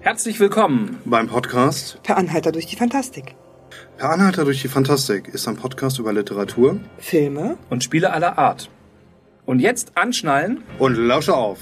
Herzlich willkommen. beim Podcast Per Anhalter durch die Fantastik. Per Anhalter durch die Fantastik ist ein Podcast über Literatur Filme, Und Spiele aller Art. Und jetzt anschnallen. und lausche auf.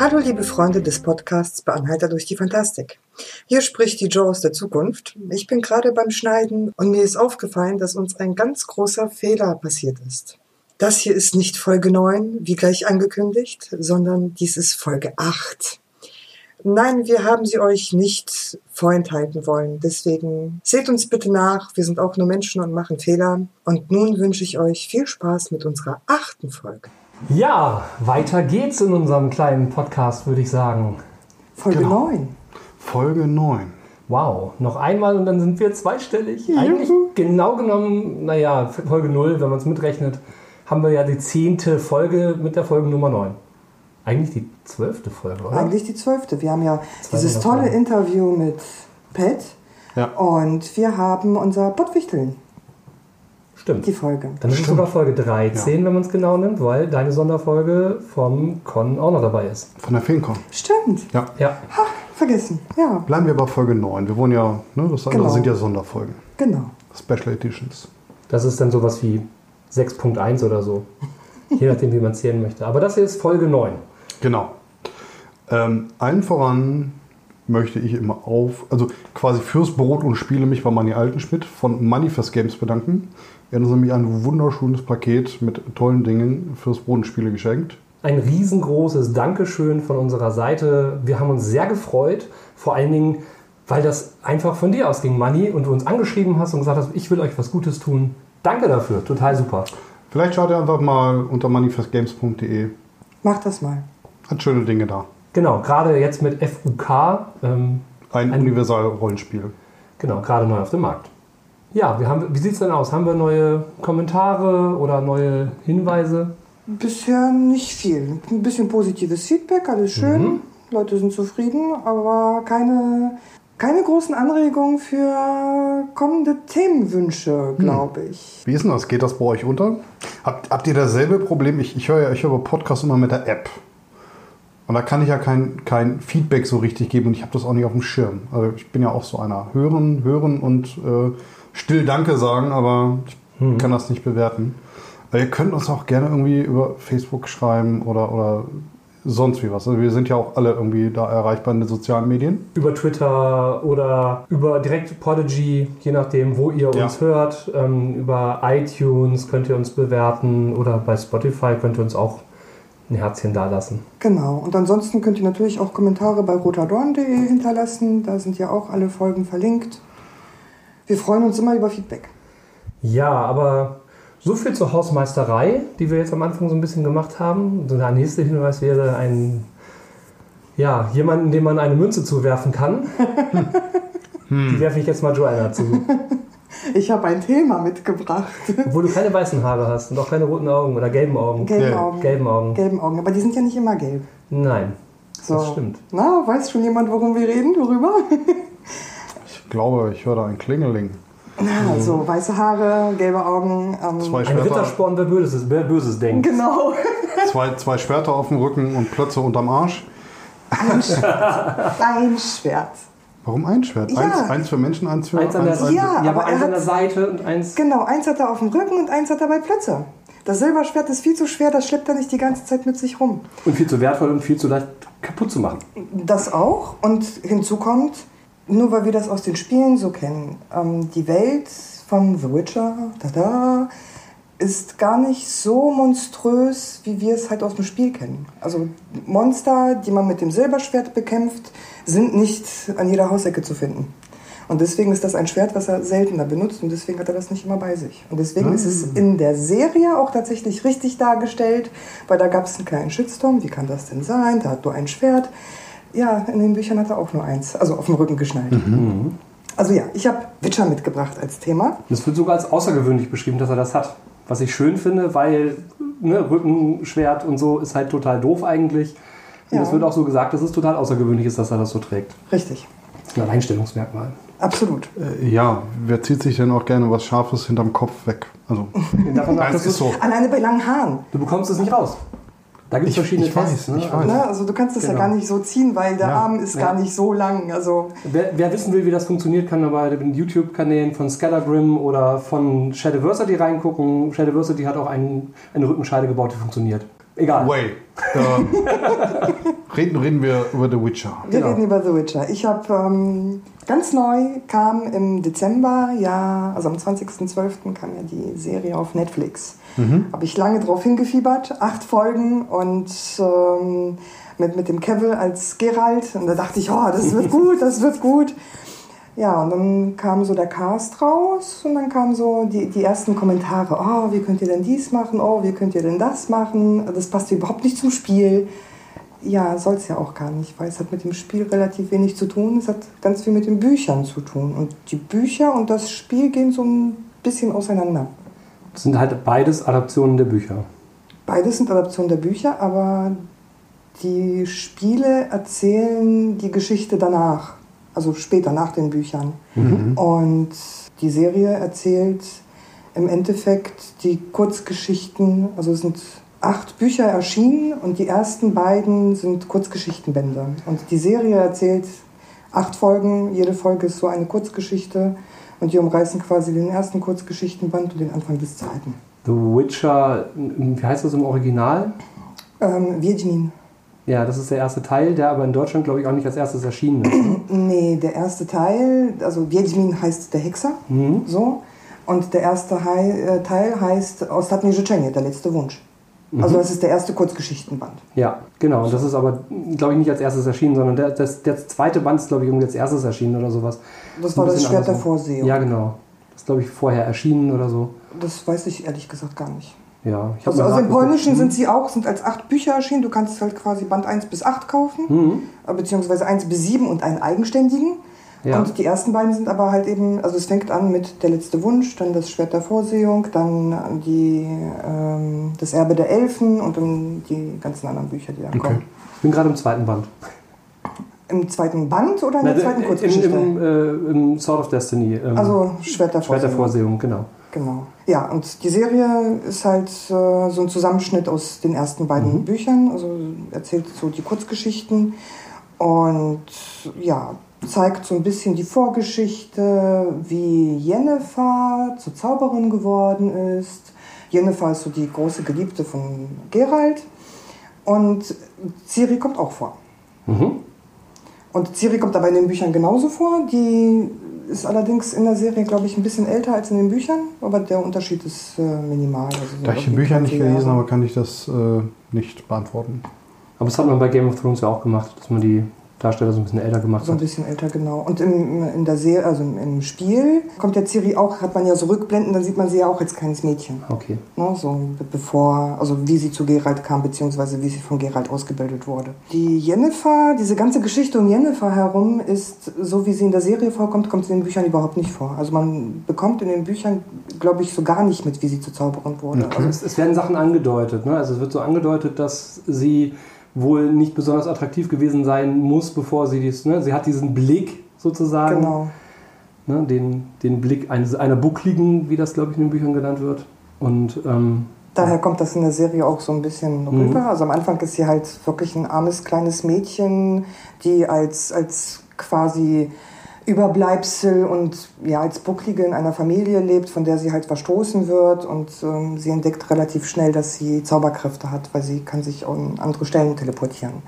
Hallo liebe Freunde des Podcasts bei Anhalter durch die Fantastik. Hier spricht die Jo aus der Zukunft. Ich bin gerade beim Schneiden und mir ist aufgefallen, dass uns ein ganz großer Fehler passiert ist. Das hier ist nicht Folge 9, wie gleich angekündigt, sondern dies ist Folge 8. Nein, wir haben sie euch nicht vorenthalten wollen. Deswegen seht uns bitte nach. Wir sind auch nur Menschen und machen Fehler. Und nun wünsche ich euch viel Spaß mit unserer achten Folge. Ja, weiter geht's in unserem kleinen Podcast, würde ich sagen. Folge Genau. 9. Folge 9. Wow, noch einmal und dann sind wir zweistellig. Eigentlich genau genommen, naja, Folge 0, wenn man es mitrechnet, haben wir ja die zehnte Folge mit der Folge Nummer 9. Eigentlich die zwölfte Folge, oder? Eigentlich die zwölfte. Wir haben ja Zwei dieses tolle. Interview mit Pat Ja. und wir haben unser Pottwichteln, Stimmt. die Folge. Dann ist es sogar Folge 13, wenn man es genau nimmt, weil deine Sonderfolge vom Con auch noch dabei ist. Von der Feencon. Stimmt. Ja. Ja, Ha, vergessen. Ja, Bleiben wir bei Folge 9. Wir wollen ja, ne, das andere Genau. sind ja Sonderfolgen. genau. Special Editions. das ist dann sowas wie 6.1 oder so. Je nachdem, wie man zählen möchte. Aber das hier ist Folge 9. Genau. Ähm, allen voran möchte ich immer auf, also quasi fürs Brot und Spiele mich bei Manni Altenschmidt von Manifest Games bedanken. Hat uns nämlich ein wunderschönes Paket mit tollen Dingen fürs Brot und Spiele geschenkt. Ein riesengroßes Dankeschön von unserer Seite. Wir haben uns sehr gefreut, vor allen Dingen, weil das einfach von dir ausging, Manni, und du uns angeschrieben hast und gesagt hast, ich will euch was Gutes tun. Danke dafür, total super. Vielleicht schaut ihr einfach mal unter manifestgames.de. Mach das mal. Hat schöne Dinge da. Genau, gerade jetzt mit FUK, ähm, Ein, Ein- Universal-Rollenspiel. genau, gerade neu auf dem Markt. Ja, wir haben, wie sieht es denn aus? Haben wir neue Kommentare oder neue Hinweise? Bisher nicht viel. Ein bisschen positives Feedback, alles schön. Mhm. Leute sind zufrieden, aber keine, keine großen Anregungen für kommende Themenwünsche, glaube ich. Wie ist denn das? Geht das bei euch unter? Habt, habt ihr dasselbe Problem? Ich, ich höre ja ich höre Podcasts immer mit der App. Und da kann ich ja kein, kein Feedback so richtig geben und ich habe das auch nicht auf dem Schirm. Also ich bin ja auch so einer. Hören, hören und äh, still Danke sagen, aber ich kann das nicht bewerten. Aber ihr könnt uns auch gerne irgendwie über Facebook schreiben oder, oder sonst wie was. Also wir sind ja auch alle irgendwie da erreichbar in den sozialen Medien. Über Twitter oder über direkt Podigy, je nachdem, wo ihr Ja. uns hört. Ähm, über iTunes könnt ihr uns bewerten oder bei Spotify könnt ihr uns auch ein Herzchen dalassen. Genau. Und ansonsten könnt ihr natürlich auch Kommentare bei rotadorn.de hinterlassen. Da sind ja auch alle Folgen verlinkt. Wir freuen uns immer über Feedback. Ja, aber so viel zur Hausmeisterei, die wir jetzt am Anfang so ein bisschen gemacht haben. So Der nächste Hinweis wäre ein, ja, jemanden, dem man eine Münze zuwerfen kann. Die werfe ich jetzt mal Joanna zu. Ich habe ein Thema mitgebracht. Obwohl du keine weißen Haare hast und auch keine roten Augen oder gelben Augen. Gelben Ja. Augen. Gelben Augen. Gelben Augen. Aber die sind ja nicht immer gelb. Nein, So. das stimmt. Na, weiß schon jemand, worum wir reden? Worüber? Ich glaube, ich höre da ein Klingeling. Na, so weiße Haare, gelbe Augen. Ähm, Zwei Ein Schwerter, Rittersporn, wer Böses, wer Böses denkt. genau. zwei, zwei Schwerter auf dem Rücken und Plötze unterm Arsch. Ein Schwert. Ein Schwert. Warum ein Schwert? Ja. Eins, eins für Menschen, eins für Eins an der, Ja, ja, aber eins er an der Seite und eins. Genau, eins hat er auf dem Rücken und eins hat er bei Plötze. Das Silberschwert ist viel zu schwer, das schleppt er nicht die ganze Zeit mit sich rum. Und viel zu wertvoll und viel zu leicht kaputt zu machen. Das auch. Und hinzu kommt, nur weil wir das aus den Spielen so kennen, ähm, die Welt von The Witcher, tada, ist gar nicht so monströs, wie wir es halt aus dem Spiel kennen. Also Monster, die man mit dem Silberschwert bekämpft, sind nicht an jeder Hausecke zu finden. Und deswegen ist das ein Schwert, was er seltener benutzt und deswegen hat er das nicht immer bei sich. Und deswegen ist es in der Serie auch tatsächlich richtig dargestellt, weil da gab es einen kleinen Shitstorm. Wie kann das denn sein? Da hat nur ein Schwert. Ja, in den Büchern hat er auch nur eins, also auf dem Rücken geschnallt. Also ja, ich habe Witcher mitgebracht als Thema. Das wird sogar als außergewöhnlich beschrieben, dass er das hat. Was ich schön finde, weil ne, Rückenschwert und so ist halt total doof eigentlich. Und Ja. es wird auch so gesagt, dass es total außergewöhnlich ist, dass er das so trägt. Richtig. Das ist ein Alleinstellungsmerkmal. Absolut. Äh, ja, wer zieht sich denn auch gerne was Scharfes hinterm Kopf weg? Also, Davon ab, das ist so. Alleine bei langen Haaren. du bekommst es nicht raus. Da gibt es verschiedene ich weiß, Tests. ne? ich weiß. Ne? Also du kannst es Genau. ja gar nicht so ziehen, weil der Ja. Arm ist Ja. gar nicht so lang. Also Wer, wer wissen will, wie das funktioniert, kann bei den YouTube-Kanälen von Scattergrim oder von Shadowversity reingucken. Shadowversity hat auch einen, eine Rückenscheide gebaut, die funktioniert. Egal. Wait. Ähm, reden, reden wir über The Witcher. wir Genau. reden über The Witcher. Ich habe ähm, ganz neu kam im Dezember, ja, also am 20.12. kam ja die Serie auf Netflix. Habe ich lange drauf hingefiebert, acht Folgen und ähm, mit, mit dem Cavill als Geralt. Und da dachte ich, oh, das wird gut, das wird gut. Ja, und dann kam so der Cast raus und dann kamen so die, die ersten Kommentare. Oh, wie könnt ihr denn dies machen? Oh, wie könnt ihr denn das machen? Das passt überhaupt nicht zum Spiel. Ja, soll es ja auch gar nicht, weil es hat mit dem Spiel relativ wenig zu tun. Es hat ganz viel mit den Büchern zu tun. Und die Bücher und das Spiel gehen so ein bisschen auseinander. Das sind halt beides Adaptionen der Bücher. Beides sind Adaptionen der Bücher, aber die Spiele erzählen die Geschichte danach, also später nach den Büchern. Und die Serie erzählt im Endeffekt die Kurzgeschichten, also es sind acht Bücher erschienen und die ersten beiden sind Kurzgeschichtenbände. Und die Serie erzählt acht Folgen, jede Folge ist so eine Kurzgeschichte und die umreißen quasi den ersten Kurzgeschichtenband und den Anfang des zweiten. The Witcher, wie heißt das im Original? Ähm, Wiedźmin. Ja, das ist der erste Teil, der aber in Deutschland, glaube ich, auch nicht als erstes erschienen ist. ne? Nee, der erste Teil, also Wiedźmin heißt der Hexer, Mhm. so. Und der erste Hei- äh, Teil heißt Ostatnie Życzenie, der letzte Wunsch. Also das ist der erste Kurzgeschichtenband. Ja, genau. Und das ist aber, glaube ich, nicht als erstes erschienen, sondern der, das, der zweite Band ist, glaube ich, irgendwie als erstes erschienen oder sowas. Das war das Schwert der andersrum. Vorsehung. Ja, genau. Das ist, glaube ich, vorher erschienen oder so. Das weiß ich ehrlich gesagt gar nicht. Ja, ich Also, also im. Polnischen sind sie auch, sind als acht Bücher erschienen. Du kannst halt quasi Band 1 bis 8 kaufen, Mhm. äh, beziehungsweise 1 bis 7 und einen eigenständigen. Ja. Und die ersten beiden sind aber halt eben, also es fängt an mit Der letzte Wunsch, dann das Schwert der Vorsehung, dann die, ähm, das Erbe der Elfen und dann die ganzen anderen Bücher, die dann Okay. kommen. Ich bin gerade im zweiten Band. Im zweiten Band oder in der zweiten im, Kurzgeschichte? im, äh, Im Sword of Destiny. Ähm, also Schwert der Vorsehung. Genau. Genau. Ja, und die Serie ist halt äh, so ein Zusammenschnitt aus den ersten beiden Büchern. Also erzählt so die Kurzgeschichten und ja, zeigt so ein bisschen die Vorgeschichte, wie Jennifer zur Zauberin geworden ist. Jennifer ist so die große Geliebte von Geralt und Ciri kommt auch vor. Mhm. Und Ciri kommt aber in den Büchern genauso vor. Die ist allerdings in der Serie, glaube ich, ein bisschen älter als in den Büchern, aber der Unterschied ist äh, minimal. Also Da ich die Bücher nicht 20 Jahre. gelesen habe, kann ich das äh, nicht beantworten. Aber das hat man bei Game of Thrones ja auch gemacht, dass man die Darsteller so ein bisschen älter gemacht So ein hat. bisschen älter, genau. Und im, in der Serie, also im, Spiel, kommt der Ciri auch, hat man ja so Rückblenden, dann sieht man sie ja auch als kleines Mädchen. Okay. Ne, so be- bevor, also wie sie zu Geralt kam, beziehungsweise wie sie von Geralt ausgebildet wurde. Die Jennifer, diese ganze Geschichte um Jennifer herum ist, so wie sie in der Serie vorkommt, kommt sie in den Büchern überhaupt nicht vor. Also man bekommt in den Büchern, glaube ich, so gar nicht mit, wie sie zu Zauberin wurde. Also es, es werden Sachen angedeutet. Ne? Also es wird so angedeutet, dass sie wohl nicht besonders attraktiv gewesen sein muss, bevor sie dies. Ne? Sie hat diesen Blick sozusagen, Genau. ne? den, den Blick eines, einer Buckligen, wie das glaube ich in den Büchern genannt wird. Und ähm, Daher kommt das in der Serie auch so ein bisschen Mhm. rüber. Also am Anfang ist sie halt wirklich ein armes kleines Mädchen, die als, als quasi Überbleibsel und ja, als Bucklige in einer Familie lebt, von der sie halt verstoßen wird. Und ähm, sie entdeckt relativ schnell, dass sie Zauberkräfte hat, weil sie kann sich an andere Stellen teleportieren.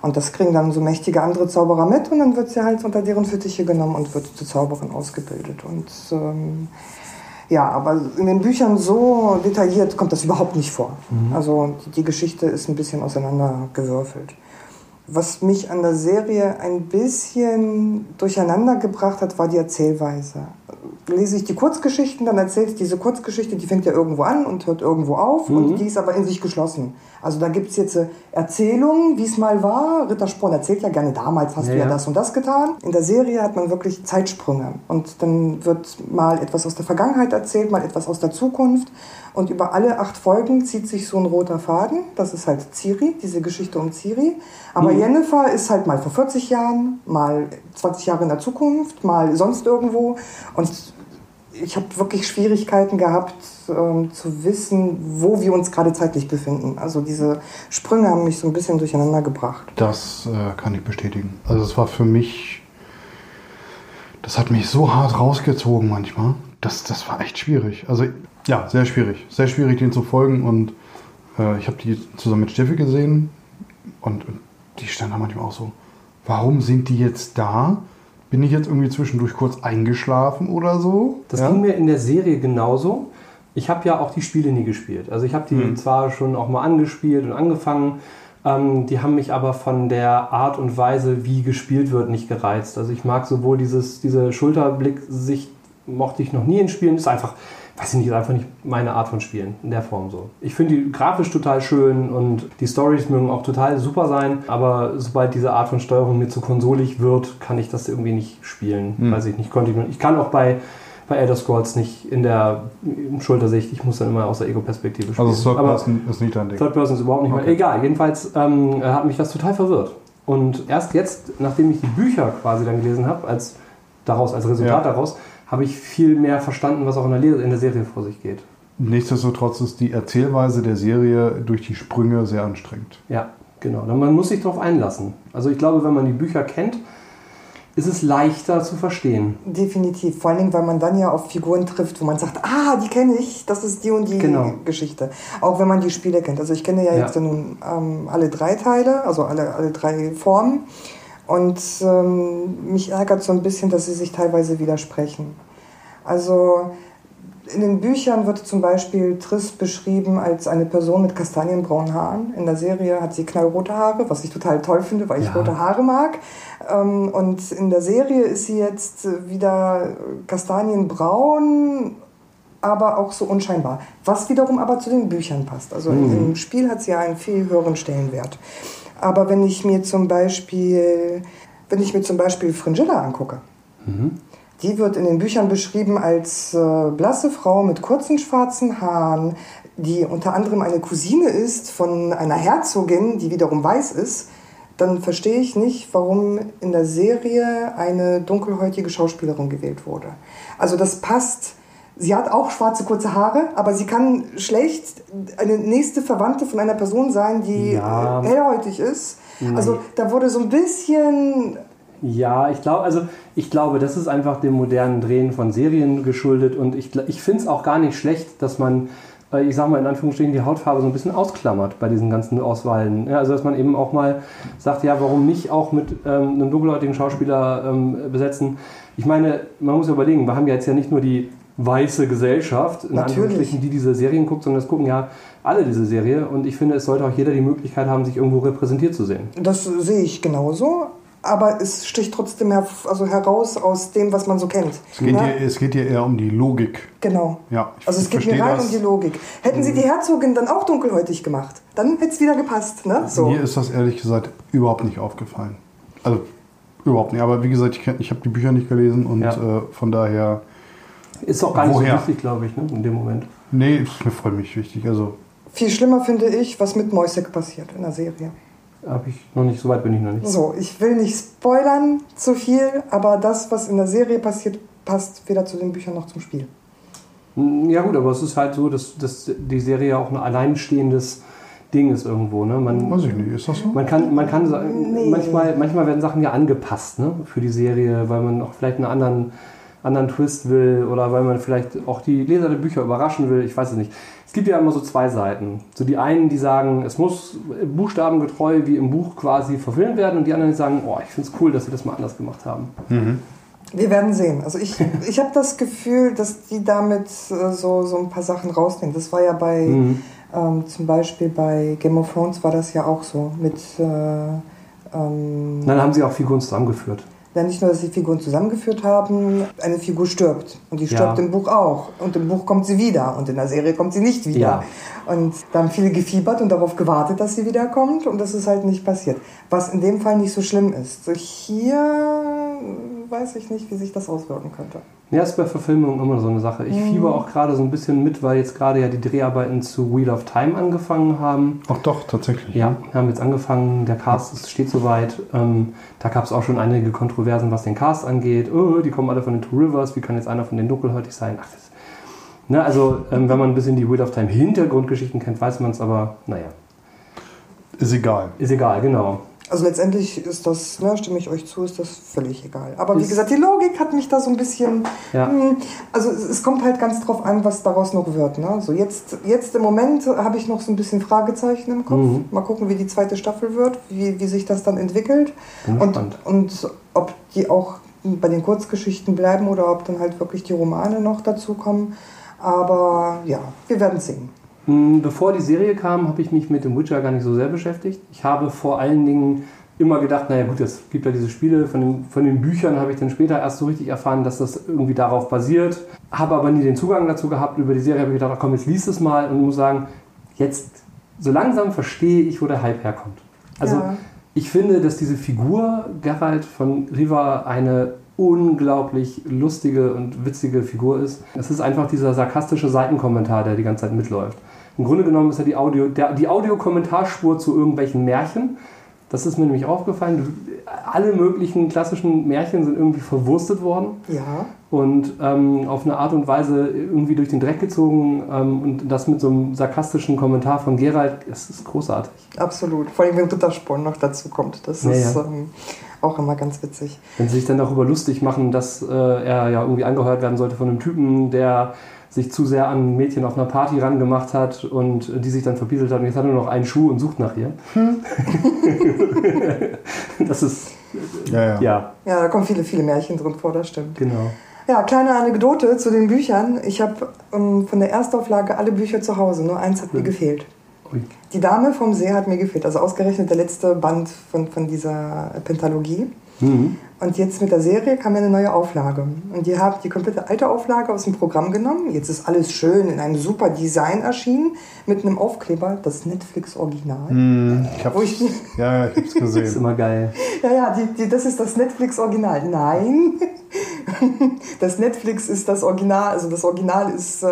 Und das kriegen dann so mächtige andere Zauberer mit und dann wird sie halt unter deren Fittiche genommen und wird zur Zauberin ausgebildet. Und ähm, ja, aber in den Büchern so detailliert kommt das überhaupt nicht vor. Also die, die Geschichte ist ein bisschen auseinandergewürfelt. Was mich an der Serie ein bisschen durcheinander gebracht hat, war die Erzählweise. lese ich die Kurzgeschichten, dann erzählt diese Kurzgeschichte, die fängt ja irgendwo an und hört irgendwo auf und die ist aber in sich geschlossen. Also da gibt es jetzt äh, Erzählungen, wie es mal war. Ritter Sporn erzählt ja gerne, damals hast Ja, du ja ja. das und das getan. In der Serie hat man wirklich Zeitsprünge und dann wird mal etwas aus der Vergangenheit erzählt, mal etwas aus der Zukunft und über alle acht Folgen zieht sich so ein roter Faden. Das ist halt Ciri, diese Geschichte um Ciri. Aber Jennifer ist halt mal vor 40 Jahren, mal 20 Jahre in der Zukunft, mal sonst irgendwo und ich habe wirklich Schwierigkeiten gehabt ähm, zu wissen, wo wir uns gerade zeitlich befinden. Also diese Sprünge haben mich so ein bisschen durcheinander gebracht. Das äh, kann ich bestätigen. Also es war für mich, das hat mich so hart rausgezogen manchmal. Das, das war echt schwierig. Also ja, sehr schwierig. Sehr schwierig, den zu folgen. Und äh, ich habe die zusammen mit Steffi gesehen. Und, und die stand da manchmal auch so, warum sind die jetzt da? Bin ich jetzt irgendwie zwischendurch kurz eingeschlafen oder so? Das ja? ging mir in der Serie genauso. Ich habe ja auch die Spiele nie gespielt. Also ich habe die Mhm. zwar schon auch mal angespielt und angefangen, ähm, die haben mich aber von der Art und Weise, wie gespielt wird, nicht gereizt. Also ich mag sowohl dieses, diese Schulterblick-Sicht mochte ich noch nie in Spielen. Ist einfach, weiß ich nicht, ist einfach nicht meine Art von Spielen in der Form so. Ich finde die grafisch total schön und die Stories mögen auch total super sein, aber sobald diese Art von Steuerung mir zu konsolig wird, kann ich das irgendwie nicht spielen. Weiß ich nicht, konnte ich nicht. Ich kann auch bei bei Elder Scrolls nicht in der Schultersicht. Ich muss dann immer aus der Ego-Perspektive spielen. Also Third Person ist nicht dein Ding. Third Person ist überhaupt nicht Okay. mehr. Egal, jedenfalls ähm, hat mich das total verwirrt. Und erst jetzt, nachdem ich die Bücher quasi dann gelesen habe, als daraus, als Resultat Ja. daraus, habe ich viel mehr verstanden, was auch in der, Le- in der Serie vor sich geht. Nichtsdestotrotz ist die Erzählweise der Serie durch die Sprünge sehr anstrengend. Ja, genau. Dann Man muss sich darauf einlassen. Also ich glaube, wenn man die Bücher kennt, ist es leichter zu verstehen. Definitiv. Vor allen Dingen, weil man dann ja auf Figuren trifft, wo man sagt, ah, die kenne ich, das ist die und die Genau. Geschichte. Auch wenn man die Spiele kennt. Also ich kenne ja, Ja. jetzt nun ähm, alle drei Teile, also alle, alle drei Formen. Und ähm, mich ärgert so ein bisschen, dass sie sich teilweise widersprechen. Also in den Büchern wird zum Beispiel Triss beschrieben als eine Person mit kastanienbraunen Haaren. In der Serie hat sie knallrote Haare, was ich total toll finde, weil ich Ja. rote Haare mag. Ähm, Und in der Serie ist sie jetzt wieder kastanienbraun, aber auch so unscheinbar. Was wiederum aber zu den Büchern passt. Also im Spiel hat sie ja einen viel höheren Stellenwert. Aber wenn ich mir zum Beispiel, wenn ich mir zum Beispiel Fringilla angucke, die wird in den Büchern beschrieben als äh, blasse Frau mit kurzen schwarzen Haaren, die unter anderem eine Cousine ist von einer Herzogin, die wiederum weiß ist. Dann verstehe ich nicht, warum in der Serie eine dunkelhäutige Schauspielerin gewählt wurde. Also das passt. Sie hat auch schwarze kurze Haare, aber sie kann schlecht eine nächste Verwandte von einer Person sein, die Ja. hellhäutig ist. Also da wurde so ein bisschen Ja, ich glaube, also ich glaube, das ist einfach dem modernen Drehen von Serien geschuldet und ich, ich finde es auch gar nicht schlecht, dass man, äh, ich sage mal in Anführungsstrichen, die Hautfarbe so ein bisschen ausklammert bei diesen ganzen Auswahlen. Ja, also dass man eben auch mal sagt, ja, warum nicht auch mit ähm, einem dunkelhäutigen Schauspieler ähm, besetzen. Ich meine, man muss überlegen, wir haben ja jetzt ja nicht nur die weiße Gesellschaft, in Natürlich. Die diese Serien guckt, sondern es gucken ja alle diese Serie und ich finde, es sollte auch jeder die Möglichkeit haben, sich irgendwo repräsentiert zu sehen. Das sehe ich genauso. Aber es sticht trotzdem her, also heraus aus dem, was man so kennt. Es geht, Ja, hier, es geht hier eher um die Logik. Genau. Ja, ich Also es geht mir rein das. um die Logik. Hätten sie die Herzogin dann auch dunkelhäutig gemacht, dann hätte es wieder gepasst. Ne? So. Mir ist das ehrlich gesagt überhaupt nicht aufgefallen. Also überhaupt nicht. Aber wie gesagt, ich, ich habe die Bücher nicht gelesen und Ja. äh, von daher, Ist auch gar nicht Woher? so wichtig, glaube ich, ne, in dem Moment. nee, ist mir voll nicht wichtig. Also Viel schlimmer finde ich, was mit Moisek passiert in der Serie. Habe ich noch nicht, so weit bin ich noch nicht. So, ich will nicht spoilern zu viel, aber das, was in der Serie passiert, passt weder zu den Büchern noch zum Spiel. Mm, Ja gut, aber es ist halt so, dass, dass die Serie ja auch ein alleinstehendes Ding ist irgendwo. Ne? Man, weiß ich nicht, ist das so? man kann, man kann Nee. manchmal, manchmal werden Sachen ja angepasst ne, für die Serie, weil man auch vielleicht einen anderen, anderen Twist will oder weil man vielleicht auch die Leser der Bücher überraschen will. Ich weiß es nicht. Es gibt ja immer so zwei Seiten. So die einen, die sagen, es muss buchstabengetreu wie im Buch quasi verfilmt werden und die anderen, die sagen, oh, ich finde es cool, dass sie das mal anders gemacht haben. Wir werden sehen. Also ich, ich habe das Gefühl, dass die damit äh, so, so ein paar Sachen rausnehmen. Das war ja bei, Mhm. ähm, zum Beispiel bei Game of Thrones war das ja auch so mit, äh, ähm, Dann haben sie auch Figuren zusammengeführt. Ja nicht nur, dass die Figuren zusammengeführt haben, eine Figur stirbt. Und die stirbt Ja. im Buch auch. Und im Buch kommt sie wieder. Und in der Serie kommt sie nicht wieder. Ja. Und da haben viele gefiebert und darauf gewartet, dass sie wiederkommt. Und das ist halt nicht passiert. Was in dem Fall nicht so schlimm ist. So hier weiß ich nicht, wie sich das auswirken könnte. Ja, ist bei Verfilmungen immer so eine Sache. Ich Mhm. fieber auch gerade so ein bisschen mit, weil jetzt gerade ja die Dreharbeiten zu Wheel of Time angefangen haben. Ach doch, tatsächlich. Ja, wir haben jetzt angefangen, der Cast ist, steht soweit. Ähm, da gab es auch schon einige Kontroversen, was den Cast angeht. Oh, die kommen alle von den Two Rivers, wie kann jetzt einer von den dunkelhäutig sein? Ach, das, ne, also, ähm, wenn man ein bisschen die Wheel of Time Hintergrundgeschichten kennt, weiß man es, aber naja, Ist egal. ist egal, genau. Also letztendlich ist das, ne, stimme ich euch zu, ist das völlig egal. Aber wie Ist- gesagt, die Logik hat mich da so ein bisschen. Ja. hm, Also es, es kommt halt ganz drauf an, was daraus noch wird. Ne? Also jetzt, jetzt im Moment habe ich noch so ein bisschen Fragezeichen im Kopf. Mhm. Mal gucken, wie die zweite Staffel wird, wie, wie sich das dann entwickelt. Und, und ob die auch bei den Kurzgeschichten bleiben oder ob dann halt wirklich die Romane noch dazukommen. Aber ja, wir werden sehen. Mm, Bevor die Serie kam, habe ich mich mit dem Witcher gar nicht so sehr beschäftigt. Ich habe vor allen Dingen immer gedacht, naja gut, es gibt ja diese Spiele, von den, von den Büchern habe ich dann später erst so richtig erfahren, dass das irgendwie darauf basiert. Habe aber nie den Zugang dazu gehabt. Über die Serie habe ich gedacht, ach komm, jetzt liest es mal und muss sagen, jetzt so langsam verstehe ich, wo der Hype herkommt. Also Ja. ich finde, dass diese Figur Geralt von Riva eine unglaublich lustige und witzige Figur ist. Es ist einfach dieser sarkastische Seitenkommentar, der die ganze Zeit mitläuft. Im Grunde genommen ist er die Audio, der, die Audiokommentarspur zu irgendwelchen Märchen. Das ist mir nämlich aufgefallen. Alle möglichen klassischen Märchen sind irgendwie verwurstet worden Ja, und ähm, auf eine Art und Weise irgendwie durch den Dreck gezogen ähm, und das mit so einem sarkastischen Kommentar von Geralt, das ist großartig. absolut. Vor allem, wenn Rittersporn noch dazu kommt. Das Ja, ist ja. Ähm, auch immer ganz witzig. Wenn sie sich dann darüber lustig machen, dass äh, er ja irgendwie angeheuert werden sollte von einem Typen, der sich zu sehr an ein Mädchen auf einer Party rangemacht hat und die sich dann verpieselt hat und jetzt hat er nur noch einen Schuh und sucht nach ihr. das ist, Ja, ja. ja, Ja, da kommen viele, viele Märchen drin vor, das stimmt. genau. Ja, kleine Anekdote zu den Büchern. Ich habe ähm, von der Erstauflage alle Bücher zu Hause, nur eins hat mir gefehlt. Ui. Die Dame vom See hat mir gefehlt, also ausgerechnet der letzte Band von, von dieser Pentalogie. Mhm. Und jetzt mit der Serie kam ja eine neue Auflage. Und die haben die komplette alte Auflage aus dem Programm genommen. Jetzt ist alles schön in einem super Design erschienen mit einem Aufkleber, das Netflix-Original. Hm, ich hab's, ich- ja, ja, ich hab's Das ist gesehen. immer geil. Ja, ja, die, die, das ist das Netflix-Original. Nein, das Netflix ist das Original, also das Original ist äh,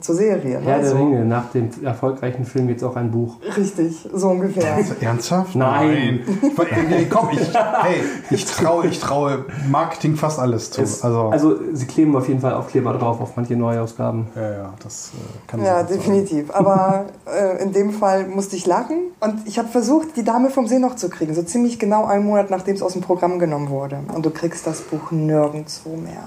zur Serie. Ne? Herr der so. Ringe, nach dem erfolgreichen Film gibt es auch ein Buch. Richtig, so ungefähr. Ernsthaft? Nein. Nein. Nee, komm, ich, hey, ich traue, ich traue Marketing fast alles zu. Es, also, also sie kleben auf jeden Fall Aufkleber drauf auf manche Neuausgaben. ja, ja, das äh, kann Ja, definitiv. Aber äh, in dem Fall musste ich lachen. Und ich habe versucht, die Dame vom See noch zu kriegen. So ziemlich genau einen Monat, nachdem es aus dem Programm genommen wurde. Und du kriegst das Buch nirgendwo mehr.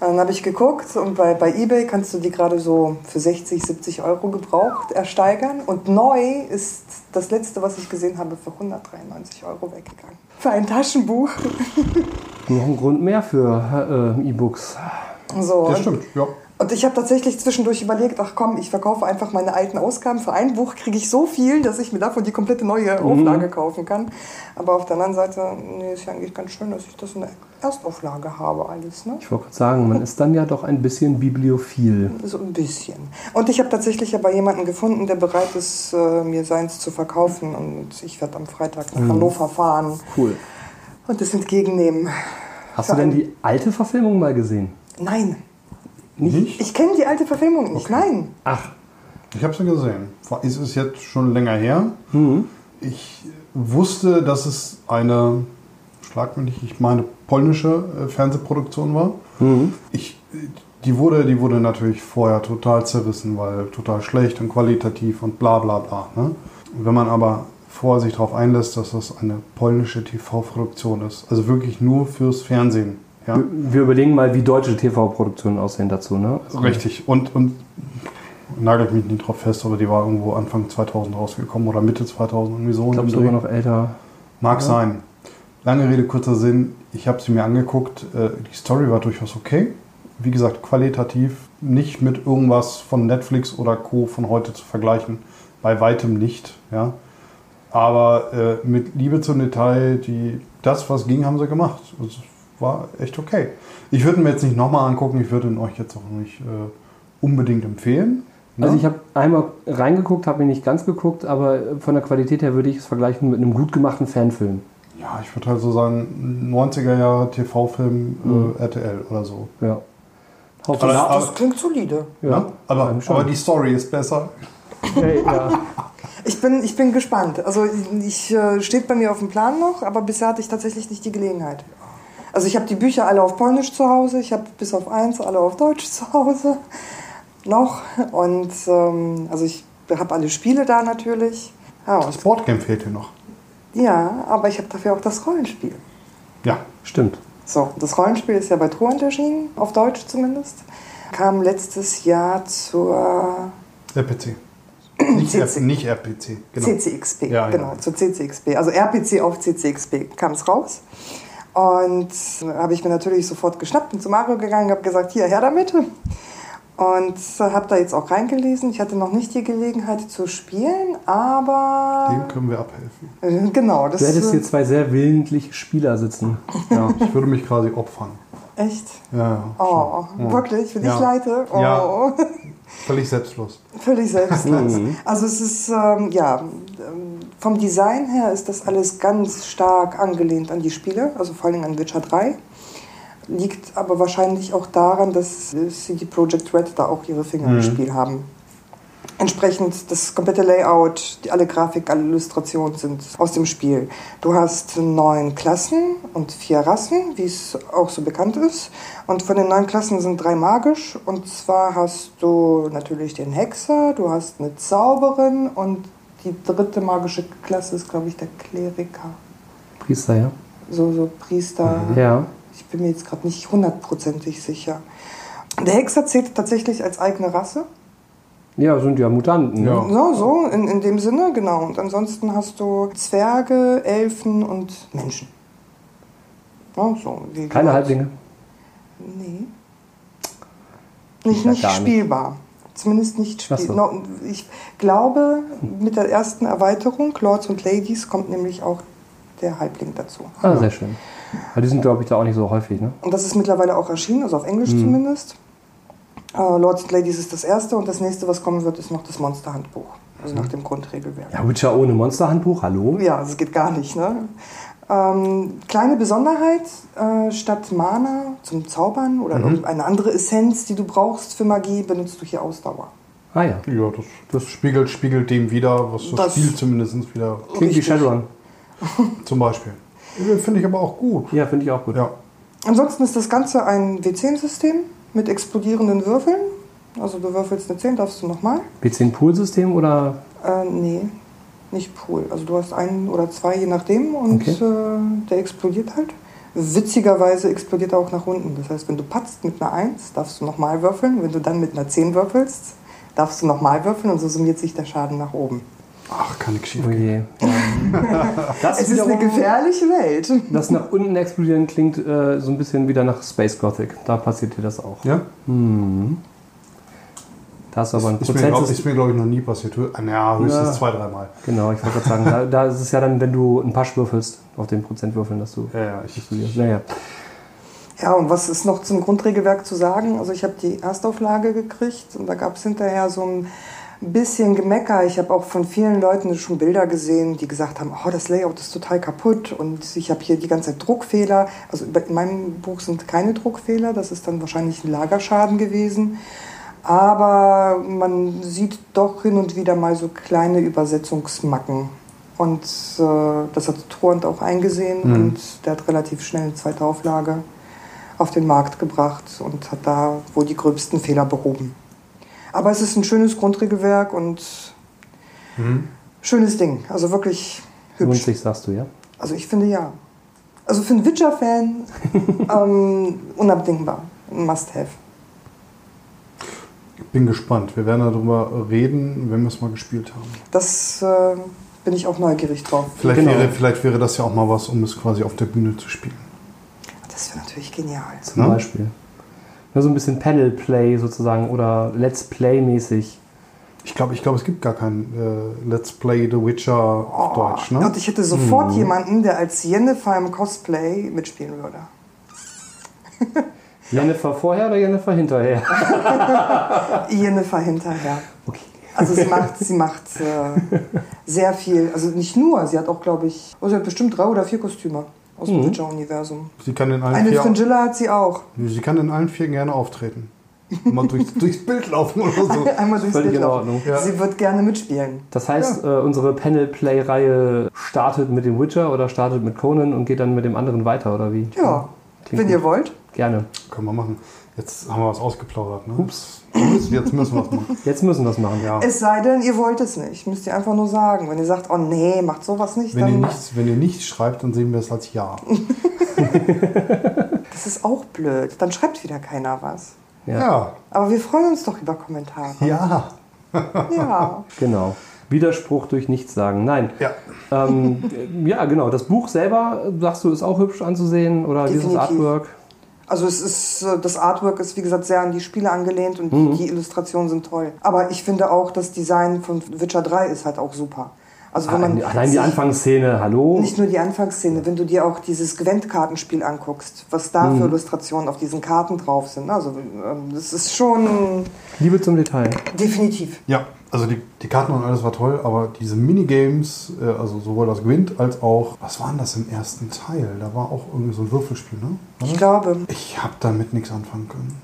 Und dann habe ich geguckt und bei, bei Ebay kannst du die gerade so für 60, 70 Euro gebraucht ersteigern. Und neu ist das letzte, was ich gesehen habe, für 193 Euro weggegangen. Für ein Taschenbuch. Noch ein Grund mehr für äh, E-Books. So, Das stimmt, ja. Und ich habe tatsächlich zwischendurch überlegt, ach komm, ich verkaufe einfach meine alten Ausgaben. Für ein Buch kriege ich so viel, dass ich mir davon die komplette neue Auflage kaufen kann. Aber auf der anderen Seite, nee, ist ja eigentlich ganz schön, dass ich das in der Erstauflage habe, alles, ne? Ich wollte gerade sagen, man ist dann ja doch ein bisschen bibliophil. So ein bisschen. Und ich habe tatsächlich aber jemanden gefunden, der bereit ist, äh, mir seins zu verkaufen. Und ich werde am Freitag nach Hannover fahren Cool. und es entgegennehmen. Hast du denn die alte Verfilmung mal gesehen? Nein, Nicht? ich kenne die alte Verfilmung nicht. Nein. Ach, Ich habe sie gesehen. Es ist jetzt schon länger her. Mhm. Ich wusste, dass es eine, schlag mich nicht, ich meine polnische äh, Fernsehproduktion war. Mhm. Ich, die, wurde, die wurde natürlich vorher total zerrissen, weil total schlecht und qualitativ und bla bla bla. Ne? Wenn man aber vorher sich darauf einlässt, dass das eine polnische TV-Produktion ist, also wirklich nur fürs Fernsehen. Ja? wir überlegen mal, wie deutsche TV-Produktionen aussehen dazu, ne? Also, Richtig. Und, und nagelt mich nicht drauf fest, aber die war irgendwo Anfang 2000 rausgekommen oder Mitte 2000 irgendwie so. Ich glaube sogar noch älter. Mag sein. Lange Rede, kurzer Sinn. Ich habe sie mir angeguckt. Äh, Die Story war durchaus okay. Wie gesagt, qualitativ nicht mit irgendwas von Netflix oder Co. von heute zu vergleichen. Bei weitem nicht. Ja. Aber äh, mit Liebe zum Detail, die, das, was ging, haben sie gemacht. Also, war echt okay. Ich würde ihn mir jetzt nicht nochmal angucken, ich würde ihn euch jetzt auch nicht äh, unbedingt empfehlen. ne? Also ich habe einmal reingeguckt, habe ihn nicht ganz geguckt, aber von der Qualität her würde ich es vergleichen mit einem gut gemachten Fanfilm. ja, ich würde halt so sagen, 90er Jahre TV-Film Mhm. äh, RTL oder so. Ja. Aber- Hauptsache, aber- Das klingt solide. ja. Ne? Aber, aber die Story ist besser. Hey, ja. Ich bin, ich bin gespannt. Also ich äh, steht bei mir auf dem Plan noch, aber bisher hatte ich tatsächlich nicht die Gelegenheit. Also ich habe die Bücher alle auf Polnisch zu Hause, ich habe bis auf eins alle auf Deutsch zu Hause noch und ähm, also ich habe alle Spiele da natürlich. Ja, Das Boardgame fehlt hier noch. ja aber ich habe dafür auch das Rollenspiel. Ja, Stimmt. So, das Rollenspiel ist ja bei Truant erschienen, auf Deutsch zumindest. Kam letztes Jahr zur RPC. Nicht, CC. nicht RPC, genau. CCXP, Ja, ja. genau, zur CCXP. Also RPC auf CCXP kam es raus. Und habe ich mir natürlich sofort geschnappt und zu Mario gegangen, habe gesagt, hier, her damit. Und habe da jetzt auch reingelesen. Ich hatte noch nicht die Gelegenheit zu spielen, aber Dem können wir abhelfen. genau, das Du hättest hier zwei sehr willentliche Spieler sitzen. Ja. Ich würde mich quasi opfern. echt. Ja, ja. Oh, Ja. wirklich, wenn Ja. ich leite. Oh. Ja. Völlig selbstlos. Völlig selbstlos. Mhm. Also es ist, ähm, ja, ähm, vom Design her ist das alles ganz stark angelehnt an die Spiele, also vor allem an Witcher 3. Liegt aber wahrscheinlich auch daran, dass CD Projekt Red da auch ihre Finger im Spiel haben. Entsprechend das komplette Layout, die, alle Grafik, alle Illustrationen sind aus dem Spiel. Du hast neun Klassen und vier Rassen, wie es auch so bekannt ist. Und von den neun Klassen sind drei magisch. Und zwar hast du natürlich den Hexer, du hast eine Zauberin und die dritte magische Klasse ist, glaube ich, der Kleriker. Priester, ja. So, so Priester. Ja. Ich bin mir jetzt gerade nicht hundertprozentig sicher. Der Hexer zählt tatsächlich als eigene Rasse. Ja, sind ja Mutanten. ne? Ja. So, so, in, in dem Sinne, genau. Und ansonsten hast du Zwerge, Elfen und Menschen. Ja, so, wie Keine. Halblinge. Nee. Nicht, Ja, nicht gar nicht. spielbar. Zumindest nicht Ach so. spielbar. Ich glaube, mit der ersten Erweiterung, Lords und Ladies, kommt nämlich auch der Halbling dazu. Ah, sehr schön. Aber die sind, glaube ich, da auch nicht so häufig, ne? Und das ist mittlerweile auch erschienen, also auf Englisch Mhm. zumindest. Äh, Lords and Ladies ist das erste und das nächste, was kommen wird, ist noch das Monsterhandbuch. Also nach dem Grundregelwerk. Ja, Witcher ohne Monsterhandbuch, hallo? Ja, das geht gar nicht. Ne? Ähm, kleine Besonderheit, äh, statt Mana zum Zaubern oder Mhm. irgendeine andere Essenz, die du brauchst für Magie, benutzt du hier Ausdauer. Ah ja. Ja, das, das spiegelt, spiegelt dem wieder, was das, Das- Spiel zumindest wieder Klingt wie. Shadowrun. zum Beispiel. Finde ich aber auch gut. Ja, finde ich auch gut. Ja. Ansonsten ist das Ganze ein W10-System mit explodierenden Würfeln. Also du würfelst eine 10, darfst du nochmal. B10-Pool-System oder? Äh, nee, nicht Pool. Also du hast einen oder zwei, je nachdem, und Okay. äh, der explodiert halt. Witzigerweise explodiert er auch nach unten. Das heißt, wenn du patzt mit einer 1, darfst du nochmal würfeln. Wenn du dann mit einer 10 würfelst, darfst du nochmal würfeln und so summiert sich der Schaden nach oben. Ach, kann nichts schief Oh je. Ja. Das Es ist eine wiederum- gefährliche Welt. Das nach unten explodieren klingt äh, so ein bisschen wieder nach Space Gothic. Da passiert dir das auch. Ja? Da hast du aber ein Ist mir, glaub, Prozent. ist mir glaube ich, noch nie passiert. Ah, Ja, höchstens Ja. zwei, dreimal. Genau, ich wollte gerade sagen, da, da ist es ja dann, wenn du einen Pasch würfelst, auf den Prozent würfeln, dass du Ja, ja, ich, explodierst. Naja. Ja, und was ist noch zum Grundregelwerk zu sagen? Also ich habe die Erstauflage gekriegt und da gab es hinterher so ein bisschen Gemecker. Ich habe auch von vielen Leuten schon Bilder gesehen, die gesagt haben, oh, das Layout ist total kaputt und ich habe hier die ganze Zeit Druckfehler. Also in meinem Buch sind keine Druckfehler, das ist dann wahrscheinlich ein Lagerschaden gewesen. Aber man sieht doch hin und wieder mal so kleine Übersetzungsmacken. Und äh, das hat Truant auch eingesehen und der hat relativ schnell eine zweite Auflage auf den Markt gebracht und hat da wohl die gröbsten Fehler behoben. Aber es ist ein schönes Grundregelwerk und schönes Ding. Also wirklich Lohnt hübsch. sich, sagst du, ja? Also ich finde ja. Also für einen Witcher-Fan ähm, unabdingbar. Ein Must-Have. bin gespannt. Wir werden darüber reden, wenn wir es mal gespielt haben. Das äh, bin ich auch neugierig drauf. Vielleicht, Genau. wäre, vielleicht wäre das ja auch mal was, um es quasi auf der Bühne zu spielen. Das wäre natürlich genial. Zum Ne? Beispiel. Ja, so ein bisschen Panel-Play sozusagen oder Let's Play-mäßig. Ich glaube, ich glaub, es gibt gar kein äh, Let's Play The Witcher auf Deutsch. Ne? Und ich hätte sofort jemanden, der als Jennifer im Cosplay mitspielen würde. Jennifer vorher oder Jennifer hinterher? Jennifer hinterher. Also sie macht, sie macht äh, sehr viel, also nicht nur, sie hat auch, glaube ich, oh, sie hat bestimmt drei oder vier Kostüme aus dem Witcher-Universum. Sie kann in allen Eine vier, Fringilla hat sie auch. sie kann in allen vier gerne auftreten. Mal durch, durchs Bild laufen oder so. Einmal durchs Völlig Bild in laufen. Ordnung. Ja. Sie wird gerne mitspielen. Das heißt, äh, unsere Panel-Play-Reihe startet mit dem Witcher oder startet mit Conan und geht dann mit dem anderen weiter, oder wie? Ja, Klingt wenn gut. ihr wollt. Gerne. Können wir machen. Jetzt haben wir was ausgeplaudert. Ne? Ups. Jetzt müssen wir was machen. Jetzt müssen wir es machen. Ja. Es sei denn, ihr wollt es nicht. Müsst ihr einfach nur sagen. Wenn ihr sagt, oh nee, macht sowas nicht, Wenn ihr, dann nichts, wenn ihr nichts schreibt, dann sehen wir es als Ja. das ist auch blöd. Dann schreibt wieder keiner was. Ja. Ja. Aber wir freuen uns doch über Kommentare. Ja. Ja. Genau. Widerspruch durch nichts sagen. Nein. Ja. Ähm, ja, genau. Das Buch selber, sagst du, ist auch hübsch anzusehen oder dieses Definitiv. Artwork? Also es ist, äh, das Artwork ist wie gesagt sehr an die Spiele angelehnt und Mhm. die Illustrationen sind toll. Aber ich finde auch, das Design von Witcher 3 ist halt auch super. Also wenn man Allein die Anfangsszene, hallo? Nicht nur die Anfangsszene, wenn du dir auch dieses Gwent-Kartenspiel anguckst, was da Mhm. für Illustrationen auf diesen Karten drauf sind. Also ähm, das ist schon Liebe zum Detail. definitiv. Ja, also die, die Karten und alles war toll, aber diese Minigames, äh, also sowohl das Gwent als auch, was war denn das im ersten Teil? Da war auch irgendwie so ein Würfelspiel, ne? War Ich glaube, Ich habe damit nichts anfangen können.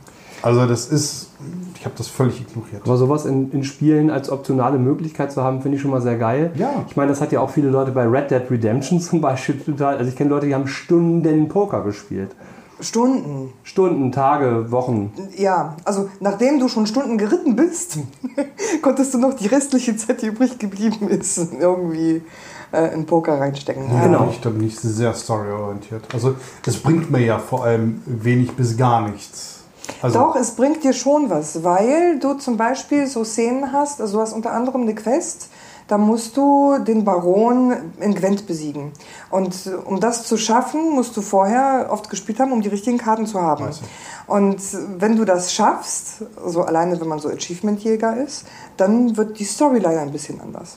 Also das ist, ich habe das völlig ignoriert. Aber sowas in, in Spielen als optionale Möglichkeit zu haben, finde ich schon mal sehr geil. Ja. Ich meine, das hat ja auch viele Leute bei Red Dead Redemption zum Beispiel total. Also ich kenne Leute, die haben Stunden Poker gespielt. Stunden. Stunden, Tage, Wochen. Ja, also nachdem du schon Stunden geritten bist, konntest du noch die restliche Zeit, die übrig geblieben ist, irgendwie äh, in Poker reinstecken. Ja, Genau. Ich bin nicht sehr storyorientiert. Also es bringt mir ja vor allem wenig bis gar nichts. Also, Doch, es bringt dir schon was, weil du zum Beispiel so Szenen hast, also du hast unter anderem eine Quest, da musst du den Baron in Gwent besiegen. Und äh, um das zu schaffen, musst du vorher oft gespielt haben, um die richtigen Karten zu haben. Ich. Und wenn du das schaffst, so alleine wenn man so Achievement-Jäger ist, dann wird die Storyline ein bisschen anders.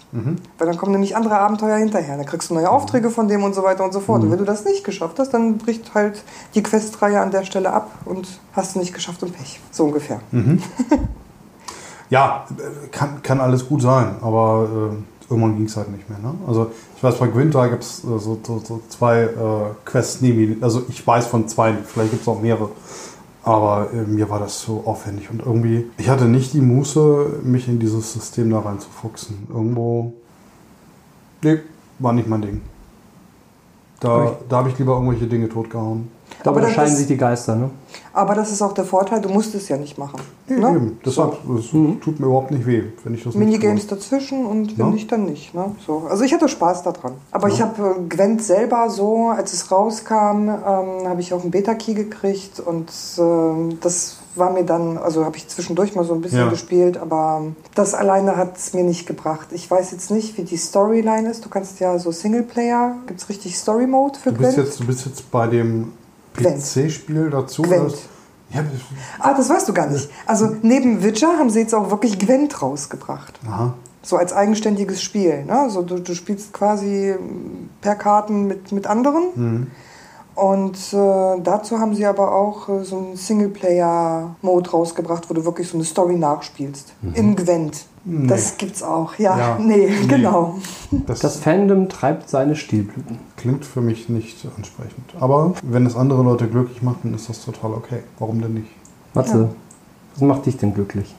Weil dann kommen nämlich andere Abenteuer hinterher. Dann kriegst du neue Aufträge von dem und so weiter und so fort. Und wenn du das nicht geschafft hast, dann bricht halt die Questreihe an der Stelle ab und hast du nicht geschafft und Pech. So ungefähr. ja, äh, kann, kann alles gut sein, aber äh, irgendwann ging es halt nicht mehr. Ne? Also ich weiß, bei Gwent gibt es äh, so, so, so zwei äh, Quests neben Also ich weiß von zwei, vielleicht gibt es auch mehrere. Aber äh, mir war das so aufwendig und irgendwie, ich hatte nicht die Muße, mich in dieses System da reinzufuchsen. Irgendwo, nee, war nicht mein Ding. Da, da habe ich lieber irgendwelche Dinge totgehauen. Da Aber das unterscheiden ist- sich die Geister, ne? Aber das ist auch der Vorteil, du musst es ja nicht machen. Nee, ne? eben. Deshalb, es tut mir überhaupt nicht weh, wenn ich das nicht Minigames tue. dazwischen und wenn Ja. nicht, dann nicht. Ne? So. Also ich hatte Spaß daran. Aber ich habe äh, Gwent selber so, als es rauskam, ähm, habe ich auch einen Beta-Key gekriegt und ähm, das war mir dann, also habe ich zwischendurch mal so ein bisschen Ja. gespielt, aber das alleine hat es mir nicht gebracht. Ich weiß jetzt nicht, wie die Storyline ist. Du kannst ja so Singleplayer, gibt es richtig Story-Mode für Du bist, Gwent? jetzt, du bist jetzt bei dem. PC-Spiel dazu? Gwent. Ja, Ah, das weißt du gar nicht. Also neben Witcher haben sie jetzt auch wirklich Gwent rausgebracht. aha. So als eigenständiges Spiel. Ne? Also du, du spielst quasi per Karten mit, mit anderen. Und äh, dazu haben sie aber auch äh, so einen Singleplayer-Mode rausgebracht, wo du wirklich so eine Story nachspielst. In Gwent. Das gibt's auch. Ja, Ja. nee, Nee. genau. Das, Das Fandom treibt seine Stilblüten. klingt für mich nicht ansprechend. Aber wenn es andere Leute glücklich macht, dann ist das total okay. Warum denn nicht? Matze, was macht dich denn glücklich?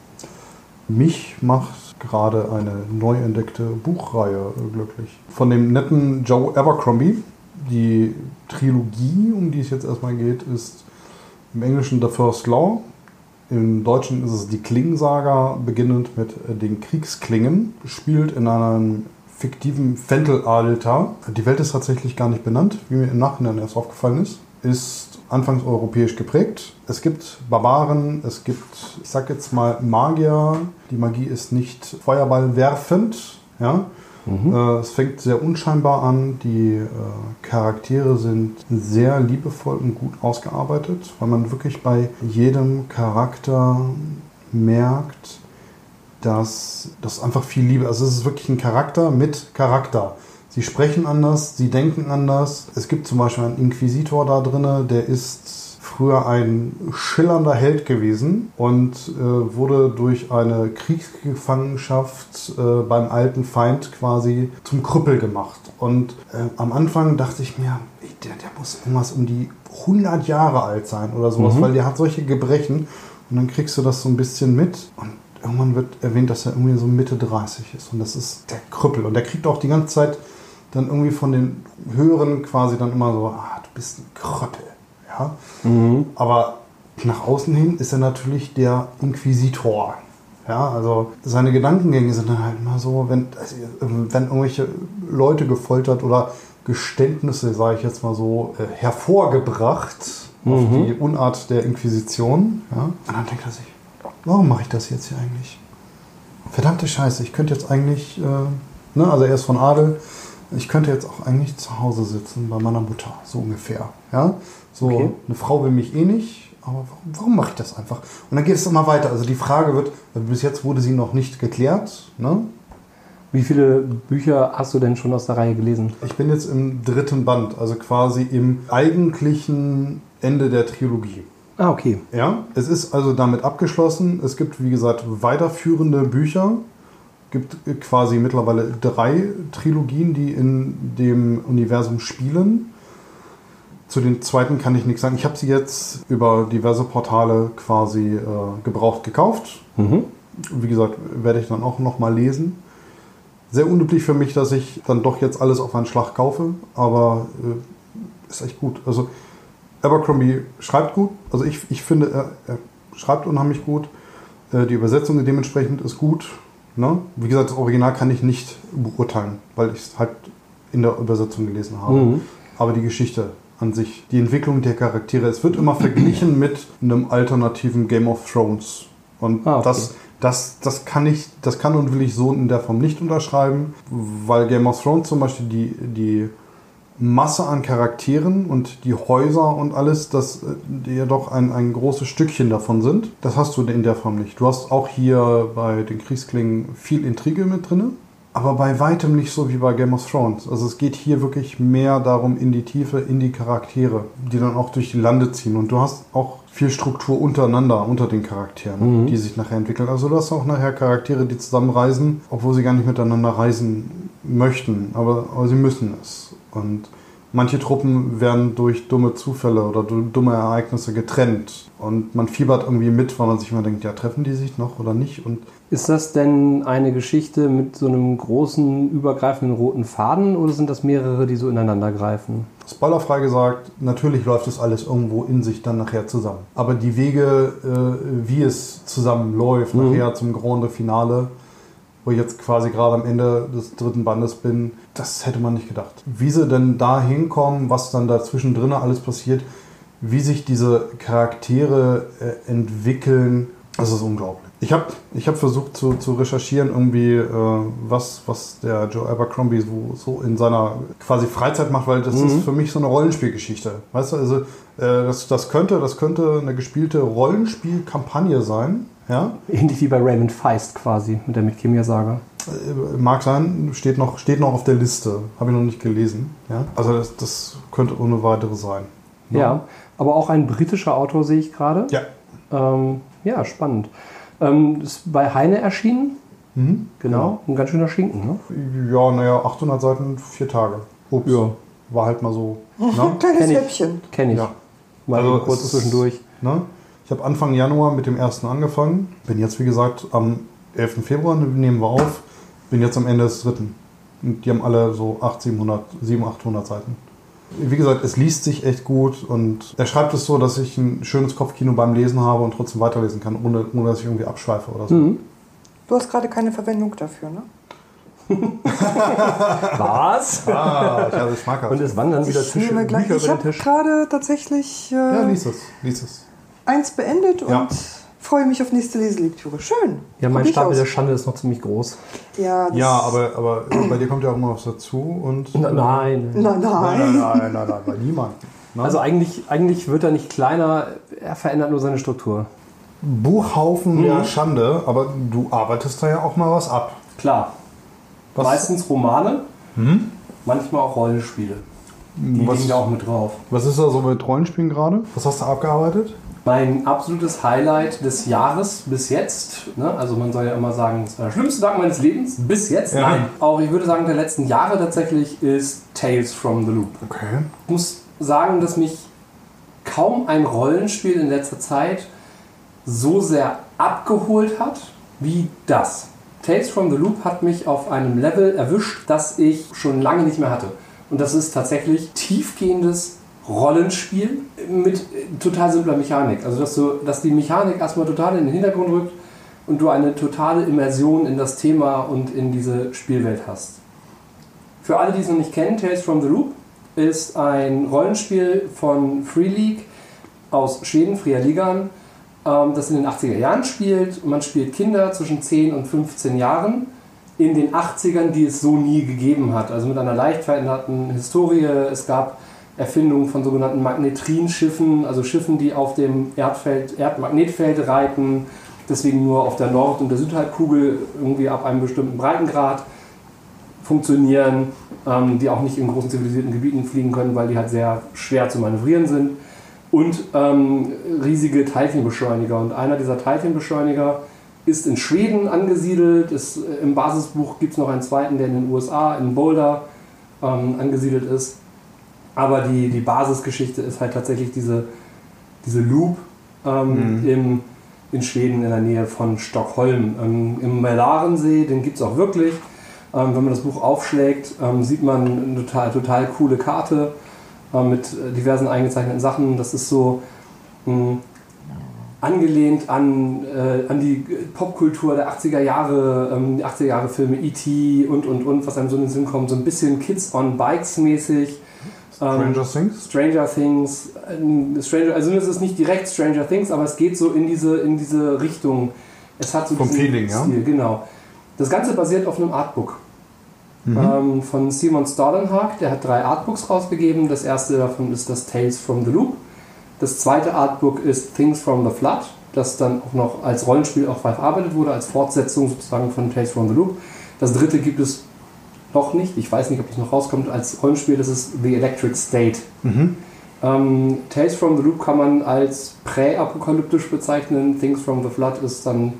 Mich macht gerade eine neu entdeckte Buchreihe äh, glücklich. Von dem netten Joe Abercrombie. Die Trilogie, um die es jetzt erstmal geht, ist im Englischen The First Law. Im Deutschen ist es die Klingensaga, beginnend mit äh, den Kriegsklingen. Spielt in einem fiktiven Fentelalter. Die Welt ist tatsächlich gar nicht benannt, wie mir im Nachhinein erst aufgefallen ist. Ist anfangs europäisch geprägt. Es gibt Barbaren, es gibt, ich sag jetzt mal, Magier. Die Magie ist nicht Feuerball werfend. Ja? Äh, es fängt sehr unscheinbar an. Die äh, Charaktere sind sehr liebevoll und gut ausgearbeitet, weil man wirklich bei jedem Charakter merkt, dass das einfach viel Liebe, also es ist wirklich ein Charakter mit Charakter. Sie sprechen anders, sie denken anders. Es gibt zum Beispiel einen Inquisitor da drinne, der ist früher ein schillernder Held gewesen und äh, wurde durch eine Kriegsgefangenschaft äh, beim alten Feind quasi zum Krüppel gemacht. Und äh, am Anfang dachte ich mir, der, der muss irgendwas um die 100 Jahre alt sein oder sowas, weil der hat solche Gebrechen. Und dann kriegst du das so ein bisschen mit. Und irgendwann wird erwähnt, dass er irgendwie so Mitte 30 ist. Und das ist der Krüppel. Und der kriegt auch die ganze Zeit dann irgendwie von den Höheren quasi dann immer so, ah, du bist ein Krüppel. Ja? Aber nach außen hin ist er natürlich der Inquisitor. Ja, also seine Gedankengänge sind dann halt immer so, wenn, also, wenn irgendwelche Leute gefoltert oder Geständnisse, sage ich jetzt mal so, äh, hervorgebracht auf die Unart der Inquisition. Ja? Und dann denkt er sich, warum mache ich das jetzt hier eigentlich? Verdammte Scheiße, ich könnte jetzt eigentlich, äh, ne, also er ist von Adel, ich könnte jetzt auch eigentlich zu Hause sitzen bei meiner Mutter, so ungefähr. Ja? So, Okay. eine Frau will mich eh nicht, aber warum, warum mache ich das einfach? Und dann geht es immer weiter. Also die Frage wird, bis jetzt wurde sie noch nicht geklärt. Ne? Wie viele Bücher hast du denn schon aus der Reihe gelesen? Ich bin jetzt im dritten Band, also quasi im eigentlichen Ende der Trilogie. Ah, okay. Ja, es ist also damit abgeschlossen. Es gibt, wie gesagt, weiterführende Bücher. Gibt quasi mittlerweile drei Trilogien, die in dem Universum spielen. Zu den zweiten kann ich nichts sagen. Ich habe sie jetzt über diverse Portale quasi äh, gebraucht gekauft. Mhm. Wie gesagt, werde ich dann auch nochmal lesen. Sehr unüblich für mich, dass ich dann doch jetzt alles auf einen Schlag kaufe, aber äh, ist echt gut. Also Abercrombie schreibt gut. Also ich, ich finde, er, er schreibt unheimlich gut. Äh, die Übersetzung dementsprechend ist gut. Ne? Wie gesagt, das Original kann ich nicht beurteilen, weil ich es halt in der Übersetzung gelesen habe. Mhm. Aber die Geschichte an sich, die Entwicklung der Charaktere, es wird immer verglichen mit einem alternativen Game of Thrones. Und Ah, okay. das, das, das kann ich, das kann und will ich so in der Form nicht unterschreiben, weil Game of Thrones zum Beispiel die, die Masse an Charakteren und die Häuser und alles, das äh, die ja doch ein, ein großes Stückchen davon sind. Das hast du in der Form nicht. Du hast auch hier bei den Kriegsklingen viel Intrige mit drin, aber bei weitem nicht so wie bei Game of Thrones. Also es geht hier wirklich mehr darum in die Tiefe, in die Charaktere, die dann auch durch die Lande ziehen. Und du hast auch viel Struktur untereinander, unter den Charakteren, die sich nachher entwickeln. Also du hast auch nachher Charaktere, die zusammenreisen, obwohl sie gar nicht miteinander reisen möchten, aber, aber sie müssen es. Und manche Truppen werden durch dumme Zufälle oder du- dumme Ereignisse getrennt. Und man fiebert irgendwie mit, weil man sich immer denkt, ja, treffen die sich noch oder nicht? Und Ist das denn eine Geschichte mit so einem großen, übergreifenden roten Faden oder sind das mehrere, die so ineinander greifen? spoilerfrei gesagt, natürlich läuft das alles irgendwo in sich dann nachher zusammen. Aber die Wege, äh, wie es zusammenläuft, nachher zum Grande Finale, wo ich jetzt quasi gerade am Ende des dritten Bandes bin, das hätte man nicht gedacht. Wie sie denn da hinkommen, was dann dazwischen drin alles passiert, wie sich diese Charaktere äh, entwickeln, das ist unglaublich. Ich habe ich hab versucht zu, zu recherchieren, irgendwie, äh, was, was der Joe Abercrombie so, so in seiner quasi Freizeit macht, weil das ist für mich so eine Rollenspielgeschichte. Weißt du, also äh, das, das, könnte, das könnte eine gespielte Rollenspielkampagne sein. Ja? Ähnlich wie bei Raymond Feist quasi mit der Mitchemia-Saga. Äh, Mag sein, steht noch, steht noch auf der Liste. Habe ich noch nicht gelesen. Ja? Also das, das könnte ohne weitere sein. Ja, aber auch ein britischer Autor sehe ich gerade. Ja. Ähm, ja, spannend. Ähm, ist bei Heine erschienen. Mhm. Genau, ein ganz schöner Schinken. Ne? Ja, naja, 800 Seiten, vier Tage. Ups. Ja. War halt mal so. Ne? Kleines Kenn ich. Häppchen. Kenne ich. Ja. Mal Also kurz zwischendurch. Ne? Ich habe Anfang Januar mit dem ersten angefangen. Bin jetzt, wie gesagt, am 11. Februar nehmen wir auf. Bin jetzt am Ende des dritten. Und die haben alle so 800, 700, 700, 800 Seiten. Wie gesagt, es liest sich echt gut und er schreibt es so, dass ich ein schönes Kopfkino beim Lesen habe und trotzdem weiterlesen kann, ohne, ohne dass ich irgendwie abschweife oder so. Mhm. Du hast gerade keine Verwendung dafür, ne? Was? Ah, ich habe es schmackhaft. Und es wandern wieder Ich Tische, nehme gleich. Bücher Ich über den habe gerade tatsächlich ja, äh, lies es, lies es. Eins beendet Ja. und freue mich auf nächste Leselektüre. Schön. Ja, mein Stapel aus. der Schande ist noch ziemlich groß. Ja, das- Ja, aber, aber bei dir kommt ja auch immer was dazu und. Na, nein. Nein, Nein, nein. nein, nein, nein, nein, bei niemandem. Ne? Also eigentlich, eigentlich wird er nicht kleiner, er verändert nur seine Struktur. Buchhaufen der Schande, aber du arbeitest da ja auch mal was ab. Klar. Was- Meistens Romane, manchmal auch Rollenspiele. Die Was- liegen da auch mit drauf. Was ist da so mit Rollenspielen gerade? Was hast du abgearbeitet? Mein absolutes Highlight des Jahres bis jetzt, ne? also man soll ja immer sagen, es war der schlimmste Tag meines Lebens, bis jetzt, Ja. nein, auch ich würde sagen der letzten Jahre tatsächlich ist Tales from the Loop. Okay. Ich muss sagen, dass mich kaum ein Rollenspiel in letzter Zeit so sehr abgeholt hat wie das. Tales from the Loop hat mich auf einem Level erwischt, das ich schon lange nicht mehr hatte. Und das ist tatsächlich tiefgehendes Rollenspiel mit total simpler Mechanik. Also dass, du, dass die Mechanik erstmal total in den Hintergrund rückt und du eine totale Immersion in das Thema und in diese Spielwelt hast. Für alle, die es noch nicht kennen, Tales from the Loop ist ein Rollenspiel von Free League aus Schweden, Fria Ligan, ähm, das in den 80er Jahren spielt. Man spielt Kinder zwischen 10 und 15 Jahren in den 80ern, die es so nie gegeben hat. Also mit einer leicht veränderten Historie. Es gab Erfindungen von sogenannten Magnetrinschiffen, also Schiffen, die auf dem Erdfeld, Erdmagnetfeld reiten, deswegen nur auf der Nord- und der Südhalbkugel irgendwie ab einem bestimmten Breitengrad funktionieren, ähm, die auch nicht in großen zivilisierten Gebieten fliegen können, weil die halt sehr schwer zu manövrieren sind. Und ähm, riesige Teilchenbeschleuniger. Und einer dieser Teilchenbeschleuniger ist in Schweden angesiedelt. Ist, äh, Im Basisbuch gibt es noch einen zweiten, der in den USA, in Boulder, ähm, angesiedelt ist. Aber die, die Basisgeschichte ist halt tatsächlich diese, diese Loop ähm, im, in Schweden in der Nähe von Stockholm. Ähm, Im Mälarensee, den gibt es auch wirklich. Ähm, wenn man das Buch aufschlägt, ähm, sieht man eine total, total coole Karte äh, mit äh, diversen eingezeichneten Sachen. Das ist so mh, angelehnt an, äh, an die Popkultur der 80er Jahre, ähm, die 80er Jahre Filme E.T. und und und, was einem so in den Sinn kommt. So ein bisschen Kids on Bikes mäßig. Ähm, Stranger Things? Stranger Things, ähm, Stranger, also es ist nicht direkt Stranger Things, aber es geht so in diese, in diese Richtung. Es hat so Vom Feeling, ja? Stil, genau. Das Ganze basiert auf einem Artbook Mhm. ähm, von Simon Stalenhag. Der hat drei Artbooks rausgegeben. Das erste davon ist das Tales from the Loop. Das zweite Artbook ist Things from the Flood, das dann auch noch als Rollenspiel auch verarbeitet wurde, als Fortsetzung sozusagen von Tales from the Loop. Das dritte gibt es noch nicht. Ich weiß nicht, ob es noch rauskommt als Rollenspiel. Das ist The Electric State. Mhm. Ähm, Tales from the Loop kann man als präapokalyptisch bezeichnen. Things from the Flood ist dann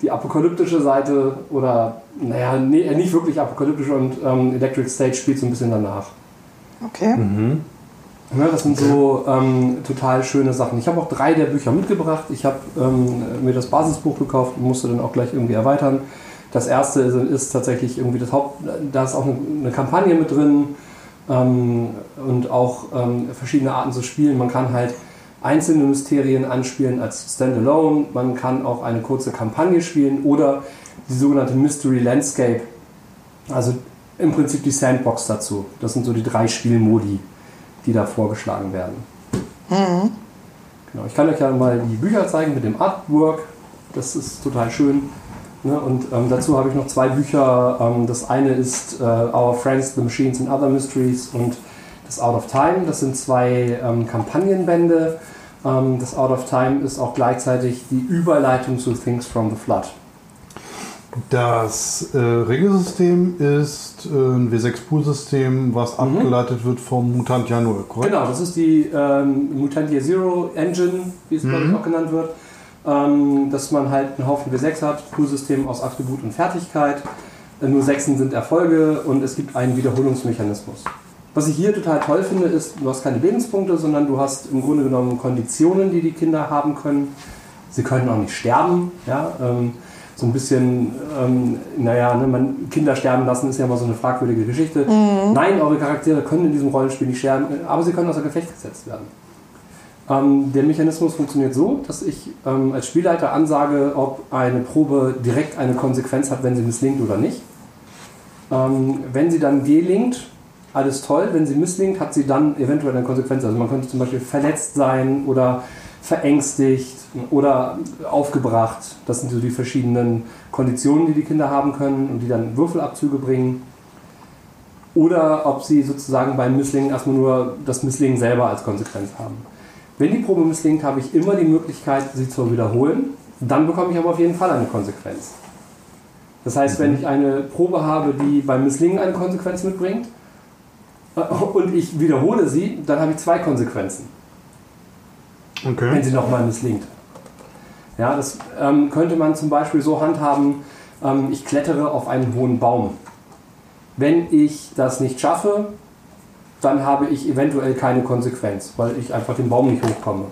die apokalyptische Seite oder, naja, nee, äh, nicht wirklich apokalyptisch und ähm, Electric State spielt so ein bisschen danach. Okay. Mhm. Ja, das sind so ähm, total schöne Sachen. Ich habe auch drei der Bücher mitgebracht. Ich habe ähm, mir das Basisbuch gekauft und musste dann auch gleich irgendwie erweitern. Das erste ist, ist tatsächlich irgendwie das Haupt, da ist auch eine, Kampagne mit drin ähm, und auch ähm, verschiedene Arten zu spielen. Man kann halt einzelne Mysterien anspielen als Standalone. Man kann auch eine kurze Kampagne spielen oder die sogenannte Mystery Landscape. Also im Prinzip die Sandbox dazu. Das sind so die drei Spielmodi, die da vorgeschlagen werden. Genau, ich kann euch ja mal die Bücher zeigen mit dem Artwork. Das ist total schön. Ne? Und ähm, dazu habe ich noch zwei Bücher. Ähm, das eine ist äh, Our Friends, the Machines and Other Mysteries und das Out of Time. Das sind zwei ähm, Kampagnenbände. Ähm, das Out of Time ist auch gleichzeitig die Überleitung zu Things from the Flood. Das äh, Regelsystem ist äh, ein W6-Pool-System, was abgeleitet wird vom Mutantia 0, korrekt? Genau, das ist die ähm, Mutantia Zero Engine, wie es glaube ich auch genannt wird. Ähm, dass man halt einen Haufen W6 hat, Poolsystem aus Attribut und Fertigkeit. Äh, nur Sechsen sind Erfolge und es gibt einen Wiederholungsmechanismus. Was ich hier total toll finde, ist, du hast keine Lebenspunkte, sondern du hast im Grunde genommen Konditionen, die die Kinder haben können. Sie können auch nicht sterben. Ja? Ähm, so ein bisschen, ähm, naja, ne, man, Kinder sterben lassen ist ja immer so eine fragwürdige Geschichte. Nein, eure Charaktere können in diesem Rollenspiel nicht sterben, aber sie können außer Gefecht gesetzt werden. Ähm, der Mechanismus funktioniert so, dass ich ähm, als Spielleiter ansage, ob eine Probe direkt eine Konsequenz hat, wenn sie misslingt oder nicht. Ähm, wenn sie dann gelingt, alles toll. Wenn sie misslingt, hat sie dann eventuell eine Konsequenz. Also man könnte zum Beispiel verletzt sein oder verängstigt oder aufgebracht. Das sind so die verschiedenen Konditionen, die die Kinder haben können und die dann Würfelabzüge bringen. Oder ob sie sozusagen beim Misslingen erstmal nur das Misslingen selber als Konsequenz haben. Wenn die Probe misslingt, habe ich immer die Möglichkeit, sie zu wiederholen. Dann bekomme ich aber auf jeden Fall eine Konsequenz. Das heißt, wenn ich eine Probe habe, die beim Misslingen eine Konsequenz mitbringt, äh, und ich wiederhole sie, dann habe ich zwei Konsequenzen, wenn Okay. sie nochmal misslingt. Ja, das ähm, könnte man zum Beispiel so handhaben, ähm, ich klettere auf einen hohen Baum. Wenn ich das nicht schaffe, dann habe ich eventuell keine Konsequenz, weil ich einfach den Baum nicht hochkomme.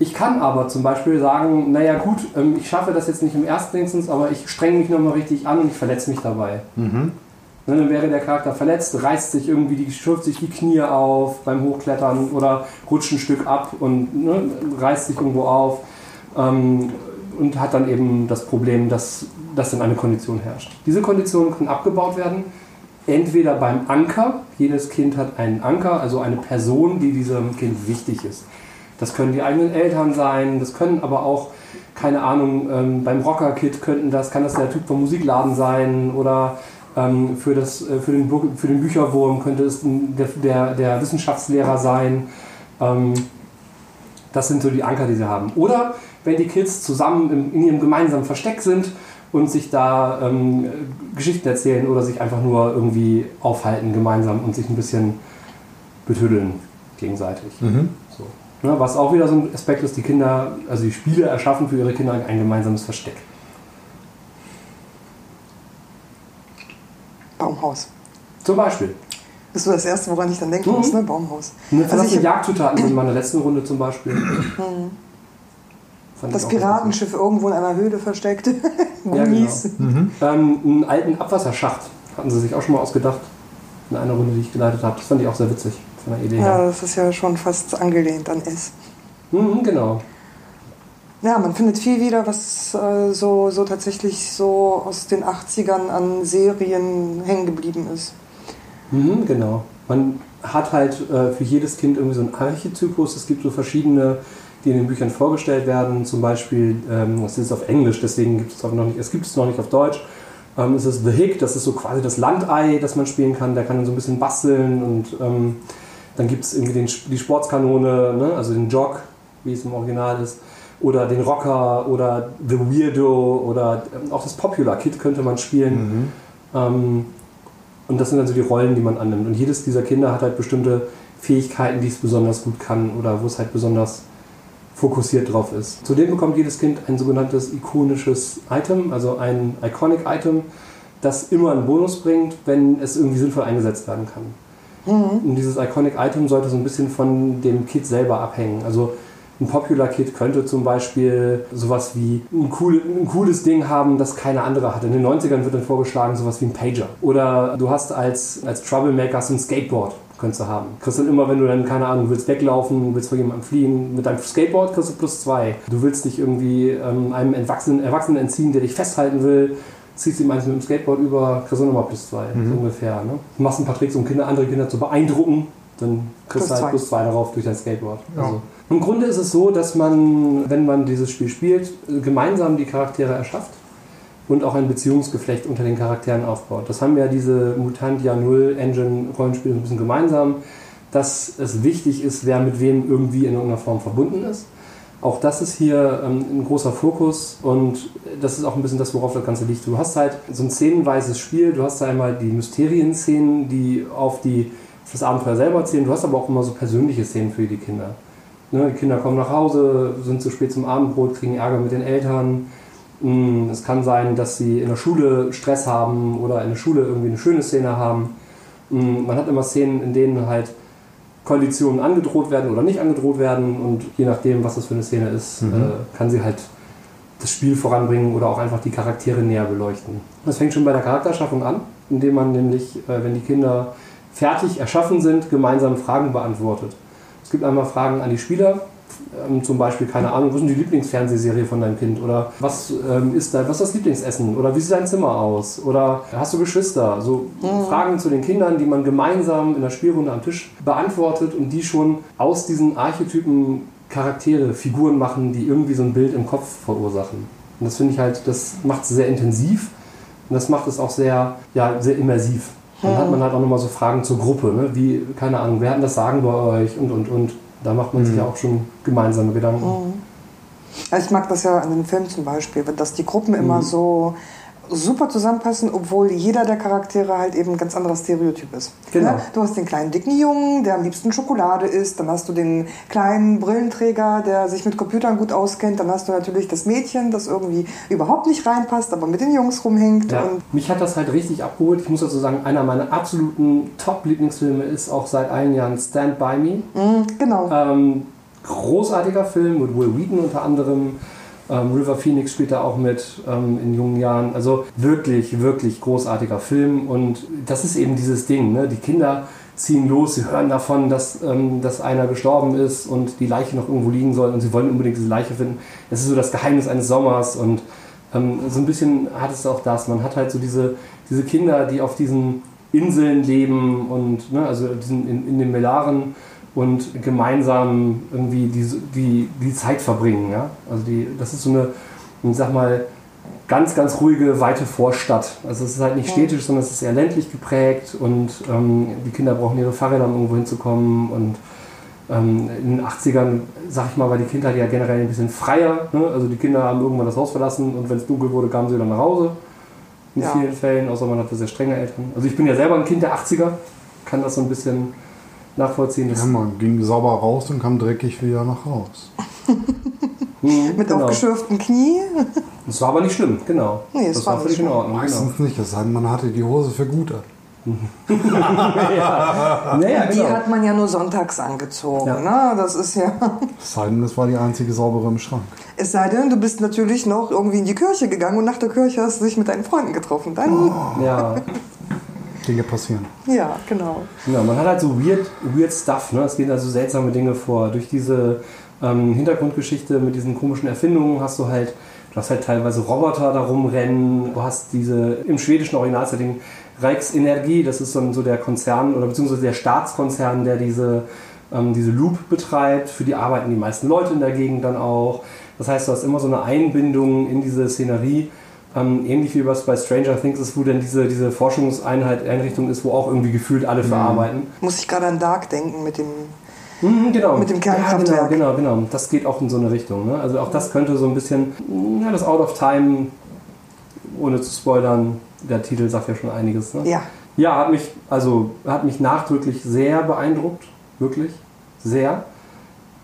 Ich kann aber zum Beispiel sagen, naja gut, ähm, ich schaffe das jetzt nicht im ersten Instance, aber ich strenge mich nochmal richtig an und ich verletze mich dabei. Ne, Dann wäre der Charakter verletzt, reißt sich irgendwie, die, schürft sich die Knie auf beim Hochklettern oder rutscht ein Stück ab und ne, reißt sich irgendwo auf ähm, und hat dann eben das Problem, dass, dass dann eine Kondition herrscht. Diese Konditionen können abgebaut werden, entweder beim Anker, jedes Kind hat einen Anker, also eine Person, die diesem Kind wichtig ist. Das können die eigenen Eltern sein, das können aber auch, keine Ahnung, ähm, beim Rocker-Kit könnten das, kann das der Typ vom Musikladen sein oder ähm, für, das, äh, für, den, für den Bücherwurm könnte es der, der, der Wissenschaftslehrer sein. Ähm, das sind so die Anker, die sie haben. Oder wenn die Kids zusammen im, in ihrem gemeinsamen Versteck sind und sich da ähm, Geschichten erzählen oder sich einfach nur irgendwie aufhalten gemeinsam und sich ein bisschen betüddeln gegenseitig. So. Ne, was auch wieder so ein Aspekt ist, die Kinder, also die Spiele erschaffen für ihre Kinder ein gemeinsames Versteck. Baumhaus. Zum Beispiel. Das ist so das Erste, woran ich dann denken Mhm. muss, ne? Baumhaus. Eine Also ich- Jagdzutaten sind in meiner letzten Runde zum Beispiel. Fand Das Piratenschiff irgendwo in einer Höhle versteckt. Ja, genau. Gummis. Ähm, einen alten Abwasserschacht hatten sie sich auch schon mal ausgedacht. In einer Runde, die ich geleitet habe. Das fand ich auch sehr witzig von der Idee Ja, her. das ist ja schon fast angelehnt an S. Mhm, genau. Ja, man findet viel wieder, was äh, so, so tatsächlich so aus den 80ern an Serien hängen geblieben ist. Mhm, genau. Man hat halt äh, für jedes Kind irgendwie so einen Archetypus. Es gibt so verschiedene, die in den Büchern vorgestellt werden. Zum Beispiel, ähm, das ist auf Englisch, deswegen gibt es auch noch nicht, es gibt es noch nicht auf Deutsch. Ähm, es ist The Hick, das ist so quasi das Landei, das man spielen kann. Der kann dann so ein bisschen basteln und ähm, dann gibt es irgendwie den, die Sportskanone, ne? also den Jog, wie es im Original ist. Oder den Rocker oder The Weirdo oder ähm, auch das Popular Kid könnte man spielen. Ähm, und das sind dann so die Rollen, die man annimmt. Und jedes dieser Kinder hat halt bestimmte Fähigkeiten, die es besonders gut kann oder wo es halt besonders fokussiert drauf ist. Zudem bekommt jedes Kind ein sogenanntes ikonisches Item, also ein Iconic Item, das immer einen Bonus bringt, wenn es irgendwie sinnvoll eingesetzt werden kann. Und dieses Iconic Item sollte so ein bisschen von dem Kit selber abhängen. Also ein Popular Kit könnte zum Beispiel sowas wie ein, cool, ein cooles Ding haben, das keine andere hat. In den 90ern wird dann vorgeschlagen sowas wie ein Pager. Oder du hast als, als Troublemaker so ein Skateboard, könntest du haben. Kriegst dann immer, wenn du dann, keine Ahnung, willst weglaufen, willst vor jemandem fliehen, mit deinem Skateboard kriegst du plus zwei. Du willst dich irgendwie ähm, einem Erwachsenen, Erwachsenen entziehen, der dich festhalten will, ziehst ihm eins mit dem Skateboard über, kriegst du nochmal plus zwei, so ungefähr. Ne? Du machst ein paar Tricks, um Kinder, andere Kinder zu beeindrucken, dann kriegst Plus du halt zwei. plus zwei darauf durch dein Skateboard. Ja. Also, Im Grunde ist es so, dass man, wenn man dieses Spiel spielt, gemeinsam die Charaktere erschafft und auch ein Beziehungsgeflecht unter den Charakteren aufbaut. Das haben ja diese Mutantia Null Engine Rollenspiele ein bisschen gemeinsam, dass es wichtig ist, wer mit wem irgendwie in irgendeiner Form verbunden ist. Auch das ist hier ähm, ein großer Fokus und das ist auch ein bisschen das, worauf das Ganze liegt. Du hast halt so ein szenenweises Spiel, du hast da einmal die Mysterienszenen, die auf, die, das Abenteuer selber erzählen, du hast aber auch immer so persönliche Szenen für die Kinder. Ne, die Kinder kommen nach Hause, sind zu spät zum Abendbrot, kriegen Ärger mit den Eltern. Mm, Es kann sein, dass sie in der Schule Stress haben oder in der Schule irgendwie eine schöne Szene haben. Mm, Man hat immer Szenen, in denen halt Konditionen angedroht werden oder nicht angedroht werden und je nachdem, was das für eine Szene ist, äh, kann sie halt das Spiel voranbringen oder auch einfach die Charaktere näher beleuchten. Das fängt schon bei der Charakterschaffung an, indem man nämlich, äh, wenn die Kinder fertig erschaffen sind, gemeinsam Fragen beantwortet. Es gibt einmal Fragen an die Spieler, ähm, zum Beispiel, keine Ahnung, was ist die Lieblingsfernsehserie von deinem Kind? Oder was, ähm, ist dein, was ist das Lieblingsessen? Oder wie sieht dein Zimmer aus? Oder hast du Geschwister? So Fragen zu den Kindern, die man gemeinsam in der Spielrunde am Tisch beantwortet und die schon aus diesen Archetypen Charaktere, Figuren machen, die irgendwie so ein Bild im Kopf verursachen. Und das finde ich halt, das macht es sehr intensiv und das macht es auch sehr, ja, sehr immersiv. Dann hat man halt auch nochmal so Fragen zur Gruppe, ne? wie, keine Ahnung, wer hat denn das Sagen bei euch und und und. Da macht man sich ja auch schon gemeinsame Gedanken. Also ich mag das ja an den Filmen zum Beispiel, dass die Gruppen immer so super zusammenpassen, obwohl jeder der Charaktere halt eben ein ganz anderer Stereotyp ist. Genau. Ne? Du hast den kleinen dicken Jungen, der am liebsten Schokolade isst, dann hast du den kleinen Brillenträger, der sich mit Computern gut auskennt, dann hast du natürlich das Mädchen, das irgendwie überhaupt nicht reinpasst, aber mit den Jungs rumhängt. Ja, Und mich hat das halt richtig abgeholt. Ich muss dazu sagen, einer meiner absoluten Top-Lieblingsfilme ist auch seit einigen Jahren Stand By Me. mh, genau. Ähm, großartiger Film mit Will Wheaton unter anderem. Ähm, River Phoenix spielt da auch mit ähm, in jungen Jahren. Also wirklich, wirklich großartiger Film. Und das ist eben dieses Ding. Ne? Die Kinder ziehen los, sie hören davon, dass, ähm, dass einer gestorben ist und die Leiche noch irgendwo liegen soll und sie wollen unbedingt diese Leiche finden. Das ist so das Geheimnis eines Sommers und ähm, so ein bisschen hat es auch das. Man hat halt so diese, diese Kinder, die auf diesen Inseln leben und ne, also diesen, in, in den Melaren und gemeinsam irgendwie die, die, die Zeit verbringen. Ja? Also die, das ist so eine, ich sag mal, ganz, ganz ruhige, weite Vorstadt. Also es ist halt nicht städtisch, sondern es ist eher ländlich geprägt und ähm, die Kinder brauchen ihre Fahrräder, um irgendwo hinzukommen und ähm, in den 80ern, sag ich mal, war die Kindheit ja generell ein bisschen freier. Ne? Also die Kinder haben irgendwann das Haus verlassen und wenn es dunkel wurde, kamen sie dann nach Hause. In Ja. vielen Fällen, außer man hatte sehr strenge Eltern. Also ich bin ja selber ein Kind der 80er, kann das so ein bisschen nachvollziehen. Das, Ja, man ging sauber raus und kam dreckig wieder nach Haus. Mhm, mit genau. aufgeschürften Knie. Das war aber nicht schlimm, genau. Nee, es das war war völlig nicht in Ordnung. Genau. Meistens nicht, es sei denn, man hatte die Hose für gut an. Naja, Die genau. hat man ja nur sonntags angezogen. Ja. Ne? Das ist ja. Es sei denn, das war die einzige saubere im Schrank. Es sei denn, du bist natürlich noch irgendwie in die Kirche gegangen und nach der Kirche hast du dich mit deinen Freunden getroffen. Dann, Ja, Dinge passieren. ja, genau. genau. Man hat halt so weird, weird Stuff. Ne? Es gehen also seltsame Dinge vor. Durch diese ähm, Hintergrundgeschichte mit diesen komischen Erfindungen hast du halt, du hast halt teilweise Roboter da rumrennen. Du hast diese im schwedischen Originalsetting Reichs Energie, das ist so, so der Konzern oder beziehungsweise der Staatskonzern, der diese, ähm, diese Loop betreibt. Für die arbeiten die meisten Leute in der Gegend dann auch. Das heißt, du hast immer so eine Einbindung in diese Szenerie. Ähm, ähnlich wie was bei Stranger Things ist, wo dann diese, diese Forschungseinheit Einrichtung ist, wo auch irgendwie gefühlt alle verarbeiten. Muss ich gerade an Dark denken mit dem. Mhm, genau. Mit dem Ja, Kernkraftwerk. genau, genau, genau. Das geht auch in so eine Richtung. Ne? Also auch das könnte so ein bisschen, ja, das Out of Time, ohne zu spoilern, der Titel sagt ja schon einiges. Ne? Ja. Ja, hat mich, also hat mich nachdrücklich sehr beeindruckt, wirklich, sehr.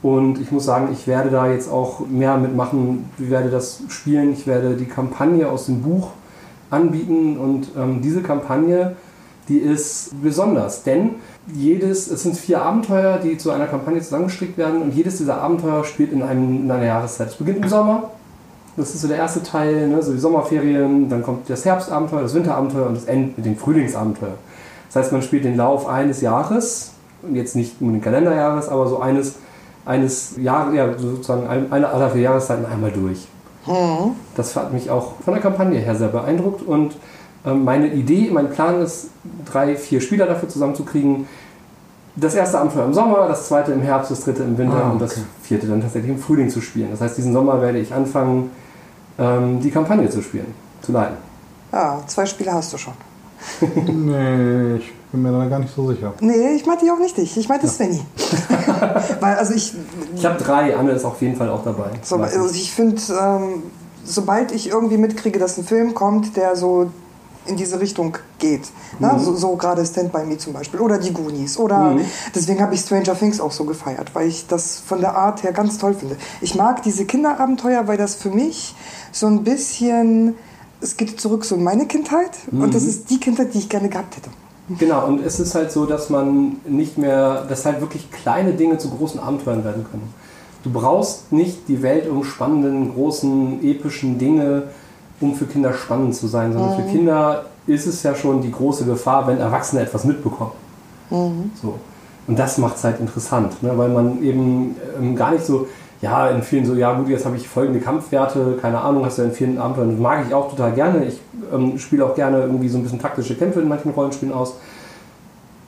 Und ich muss sagen, ich werde da jetzt auch mehr mitmachen. Ich werde das spielen. Ich werde die Kampagne aus dem Buch anbieten. Und ähm, diese Kampagne, die ist besonders, denn jedes, es sind vier Abenteuer, die zu einer Kampagne zusammengestrickt werden. Und jedes dieser Abenteuer spielt in, einem, in einer Jahreszeit. Es beginnt im Sommer. Das ist so der erste Teil, ne, so die Sommerferien, dann kommt das Herbstabenteuer, das Winterabenteuer und das endet mit dem Frühlingsabenteuer. Das heißt, man spielt den Lauf eines Jahres, und jetzt nicht nur den Kalenderjahres, aber so eines, eines Jahres, ja, sozusagen ein- eine aller vier Jahreszeiten einmal durch. Das hat mich auch von der Kampagne her sehr beeindruckt und ähm, meine Idee, mein Plan ist, drei, vier Spieler dafür zusammenzukriegen. Das erste Abenteuer im Sommer, das zweite im Herbst, das dritte im Winter Ah, und das okay. vierte dann tatsächlich im Frühling zu spielen. Das heißt, diesen Sommer werde ich anfangen, ähm, die Kampagne zu spielen, zu leiten. Ja, zwei Spiele hast du schon. nee, ich bin mir da gar nicht so sicher. Nee, ich meinte auch nicht dich. Ich meinte Svenny. Weil, also ich, Ich habe drei, Anne ist auf jeden Fall auch dabei. so, also ich. finde, ähm, sobald ich irgendwie mitkriege, dass ein Film kommt, der so in diese Richtung geht. Ne? Mhm. So, so gerade Stand By Me zum Beispiel oder die Goonies. Oder Mhm. deswegen habe ich Stranger Things auch so gefeiert, weil ich das von der Art her ganz toll finde. Ich mag diese Kinderabenteuer, weil das für mich so ein bisschen, es geht zurück so in meine Kindheit und Mhm. das ist die Kindheit, die ich gerne gehabt hätte. Genau, und es ist halt so, dass man nicht mehr, dass halt wirklich kleine Dinge zu großen Abenteuern werden können. Du brauchst nicht die weltumspannenden, großen, epischen Dinge, um für Kinder spannend zu sein, sondern für Kinder ist es ja schon die große Gefahr, wenn Erwachsene etwas mitbekommen. So. Und das macht es halt interessant, ne? weil man eben ähm, gar nicht so, ja, in vielen so, ja gut, jetzt habe ich folgende Kampfwerte, keine Ahnung, hast du ja in vielen Abenteuern, das mag ich auch total gerne. Ich ähm, spiele auch gerne irgendwie so ein bisschen taktische Kämpfe in manchen Rollenspielen aus.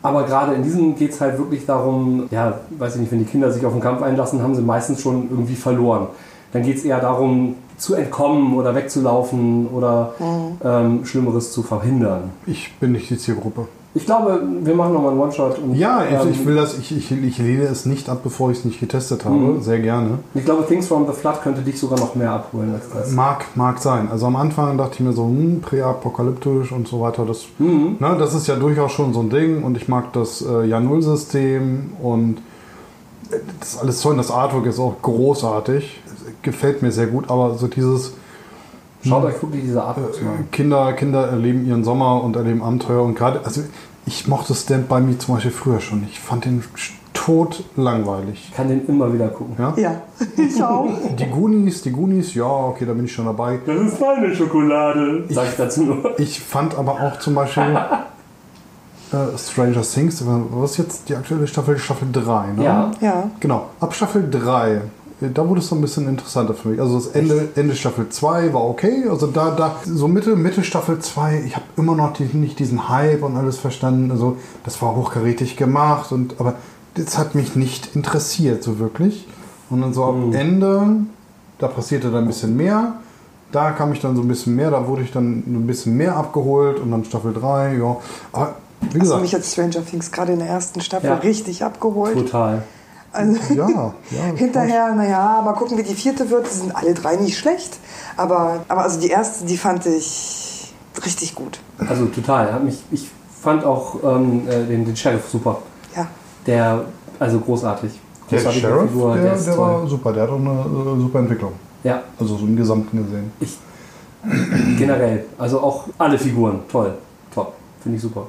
Aber gerade in diesem geht es halt wirklich darum, ja, weiß ich nicht, wenn die Kinder sich auf den Kampf einlassen, haben sie meistens schon irgendwie verloren. Dann geht es eher darum, zu entkommen oder wegzulaufen oder ähm, Schlimmeres zu verhindern. Ich bin nicht die Zielgruppe. Ich glaube, wir machen nochmal einen One-Shot. Ja, ich, ähm, ich will das, ich, ich, ich lehne es nicht ab, bevor ich es nicht getestet habe. Mhm. Sehr gerne. Ich glaube, Things from the Flood könnte dich sogar noch mehr abholen als das. Mag, mag sein. Also am Anfang dachte ich mir so, hm, präapokalyptisch und so weiter. Das, Mhm. ne, das ist ja durchaus schon so ein Ding und ich mag das äh, Ja-Null-System und äh, das ist alles toll. Das Artwork ist auch großartig. Gefällt mir sehr gut, aber so dieses Schaut euch wirklich diese Artbooks mal äh, an. Kinder, Kinder erleben ihren Sommer und erleben Abenteuer und gerade, also ich mochte Stand By Me zum Beispiel früher schon. Ich fand den tot langweilig. Ich kann den immer wieder gucken. Ja? Ja, ich auch. Die Goonies, die Goonies, ja, okay, da bin ich schon dabei. Das ist meine Schokolade, sag ich dazu nur. Ich fand aber auch zum Beispiel äh, Stranger Things, was ist jetzt die aktuelle Staffel? Staffel 3, ne? Ja. Ja. Genau, ab Staffel 3, äh, da wurde es so ein bisschen interessanter für mich. Also das Ende, Ende Staffel 2 war okay, also da, da so Mitte, Mitte Staffel 2, ich habe immer noch die, nicht diesen Hype und alles verstanden. Also das war hochkarätig gemacht, und, aber das hat mich nicht interessiert so wirklich. Und dann so am Ende, da passierte dann ein bisschen mehr. Da kam ich dann so ein bisschen mehr, da wurde ich dann ein bisschen mehr abgeholt und dann Staffel 3, ja. Aber wie Hast du gesagt, mich jetzt Stranger Things gerade in der ersten Staffel Ja. richtig abgeholt? Total. Also, ja, ja. hinterher, naja, mal gucken, wie die vierte wird. Die sind alle drei nicht schlecht. Aber, aber also die erste, die fand ich richtig gut. Also total. Mich, ich fand auch ähm, äh, den, den Sheriff super. Ja. Der, also großartig. Der Großartige Sheriff, Figur, der, ist der toll. war super, der hat auch eine äh, super Entwicklung. Ja, Also so im Gesamten gesehen. ich generell. Also auch alle Figuren. Toll. Top. Finde ich super.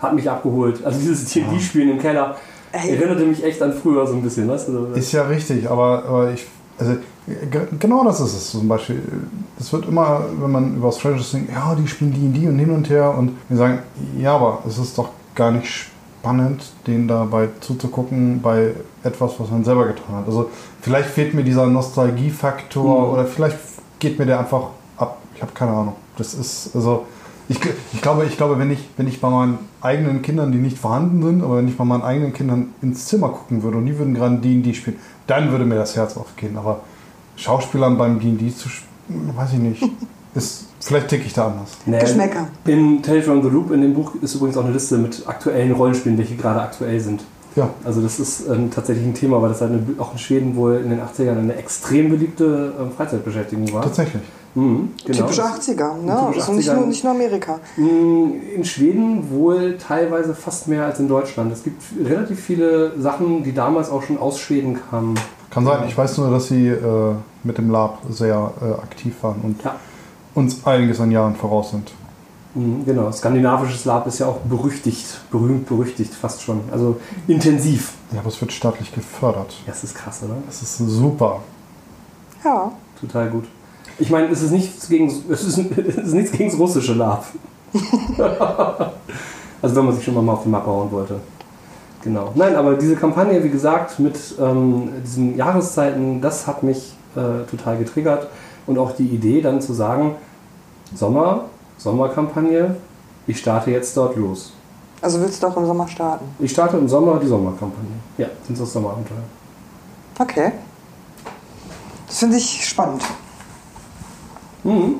Hat mich abgeholt. Also dieses D&D-Spielen im Keller. Erinnerte mich echt an früher so ein bisschen. Weißt du? Ist ja richtig, aber, aber ich. Also, ge- genau das ist es zum Beispiel. Es wird immer, wenn man über Stranger Things, ja, die spielen die und die und hin und her und wir sagen, ja, aber es ist doch gar nicht spannend, denen dabei zuzugucken bei etwas, was man selber getan hat. Also vielleicht fehlt mir dieser Nostalgiefaktor Mhm. oder vielleicht geht mir der einfach ab. Ich habe keine Ahnung. Das ist, also. Ich, ich, glaube, ich glaube, wenn ich, wenn ich bei meinen eigenen Kindern, die nicht vorhanden sind, aber wenn ich bei meinen eigenen Kindern ins Zimmer gucken würde und die würden gerade D&D spielen, dann würde mir das Herz aufgehen. Aber Schauspielern beim D&D zu spielen, weiß ich nicht. Ist, vielleicht ticke ich da anders. Nee, Geschmäcker. In Tales from the Loop, in dem Buch, ist übrigens auch eine Liste mit aktuellen Rollenspielen, welche gerade aktuell sind. Ja, Also das ist ähm, tatsächlich ein Thema, weil das halt eine, auch in Schweden wohl in den 80ern eine extrem beliebte ähm, Freizeitbeschäftigung war. tatsächlich. Mhm, genau. Typisch 80er, ne? Typisch Also nicht 80er. nur, nicht nur Amerika. Mm, In Schweden wohl teilweise fast mehr als in Deutschland. Es gibt relativ viele Sachen, die damals auch schon aus Schweden kamen. Kann sein. Ich weiß nur, dass sie äh, mit dem Lab sehr äh, aktiv waren und Ja, uns einiges an Jahren voraus sind. mhm, genau. Skandinavisches Lab ist ja auch berüchtigt, berühmt berüchtigt fast schon. Also intensiv. Ja, aber es wird staatlich gefördert. Das ist krass, oder? Das ist super. Ja. Total gut. Ich meine, es ist nichts gegen, es ist, es ist nichts gegen das russische Lab. also wenn man sich schon mal auf die Mappe hauen wollte. Genau. Nein, aber diese Kampagne, wie gesagt, mit ähm, diesen Jahreszeiten, das hat mich äh, total getriggert. Und auch die Idee dann zu sagen, Sommer, Sommerkampagne, ich starte jetzt dort los. Also willst du auch im Sommer starten? Ich starte im Sommer die Sommerkampagne. Ja, sind das Sommerabenteuer. Okay. Das finde ich spannend. Mhm.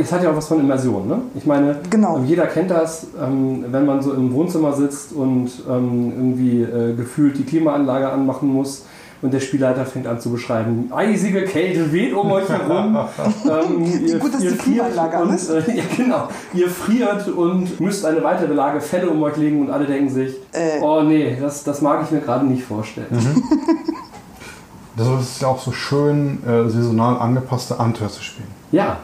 Es hat ja auch was von Immersion, ne? Ich meine, Genau. ähm, jeder kennt das, ähm, wenn man so im Wohnzimmer sitzt und ähm, irgendwie äh, gefühlt die Klimaanlage anmachen muss und der Spielleiter fängt an zu beschreiben, eisige Kälte weht um euch herum. ähm, ihr, gut, dass ihr die Klimaanlage an und, ist. äh, ja, genau. Ihr friert und müsst eine weitere Lage Felle um euch legen und alle denken sich, Äh. oh nee, das, das mag ich mir gerade nicht vorstellen. Das ist ja auch so schön, äh, saisonal angepasste Abenteuer zu spielen. Ja,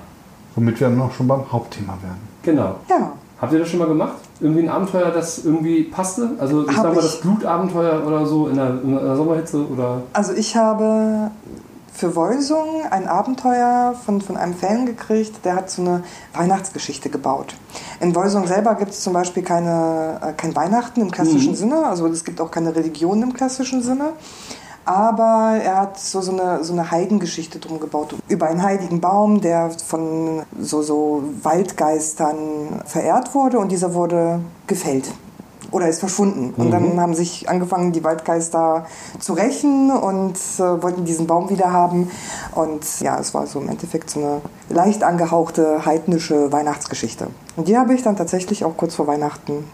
Womit wir dann auch schon beim Hauptthema werden. genau. Ja. Habt ihr das schon mal gemacht? Irgendwie ein Abenteuer, das irgendwie passte? Also ich Hab sag mal ich. das Blutabenteuer oder so in der, in der Sommerhitze oder. Also ich habe für Wolsung ein Abenteuer von, von einem Fan gekriegt, der hat so eine Weihnachtsgeschichte gebaut. In Wolsung selber gibt es zum Beispiel keine, äh, kein Weihnachten im klassischen Mhm. Sinne, also es gibt auch keine Religion im klassischen Sinne. Aber er hat so, so, eine, so eine Heidengeschichte drum gebaut. Über einen heiligen Baum, der von so, so Waldgeistern verehrt wurde und dieser wurde gefällt oder ist verschwunden. Und dann haben sich angefangen, die Waldgeister zu rächen und äh, wollten diesen Baum wieder haben. Und ja, es war so im Endeffekt so eine leicht angehauchte heidnische Weihnachtsgeschichte. Und die habe ich dann tatsächlich auch kurz vor Weihnachten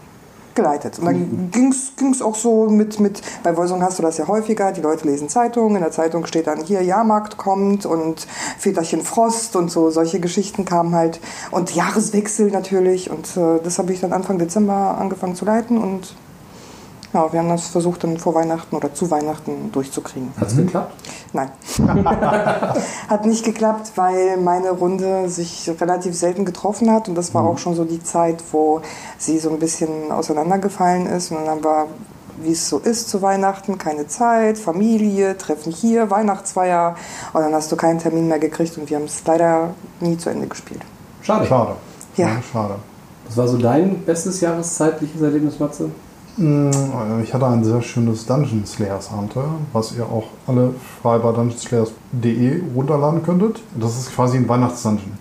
geleitet. Und dann ging es auch so mit, mit, bei Wolsung hast du das ja häufiger, die Leute lesen Zeitungen, in der Zeitung steht dann hier Jahrmarkt kommt und Väterchen Frost und so, solche Geschichten kamen halt. Und Jahreswechsel natürlich und äh, das habe ich dann Anfang Dezember angefangen zu leiten und ja, wir haben das versucht dann vor Weihnachten oder zu Weihnachten durchzukriegen. Hat es geklappt? Nein. hat nicht geklappt, weil meine Runde sich relativ selten getroffen hat und das war auch schon so die Zeit, wo sie so ein bisschen auseinandergefallen ist und dann haben wir, wie es so ist zu Weihnachten, keine Zeit, Familie, Treffen hier, Weihnachtsfeier und dann hast du keinen Termin mehr gekriegt und wir haben es leider nie zu Ende gespielt. Schade. Schade. Ja. schade. Was war so dein bestes jahreszeitliches Erlebnis, Matze? Mm, Ich hatte ein sehr schönes Dungeon Slayers Abenteuer, was ihr auch alle frei bei dungeonslayers.de runterladen könntet. Das ist quasi ein Weihnachtsdungeon.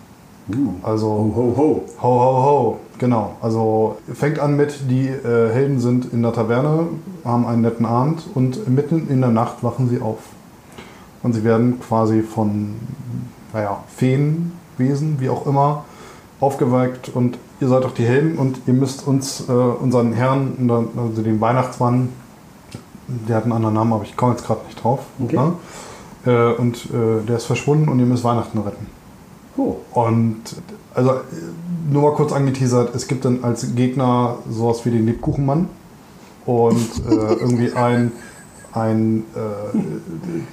Also Ho, ho, ho. ho ho ho, genau. Also fängt an mit, die äh, Helden sind in der Taverne, haben einen netten Abend und mitten in der Nacht wachen sie auf. Und sie werden quasi von, naja, Feenwesen, wie auch immer, aufgeweckt und ihr seid doch die Helden und ihr müsst uns, äh, unseren Herrn, also den Weihnachtsmann, der hat einen anderen Namen, aber ich komme jetzt gerade nicht drauf. Okay. Ne? Äh, und äh, der ist verschwunden und ihr müsst Weihnachten retten. Oh. Und also nur mal kurz angeteasert, es gibt dann als Gegner sowas wie den Lebkuchenmann und äh, irgendwie ein, ein äh,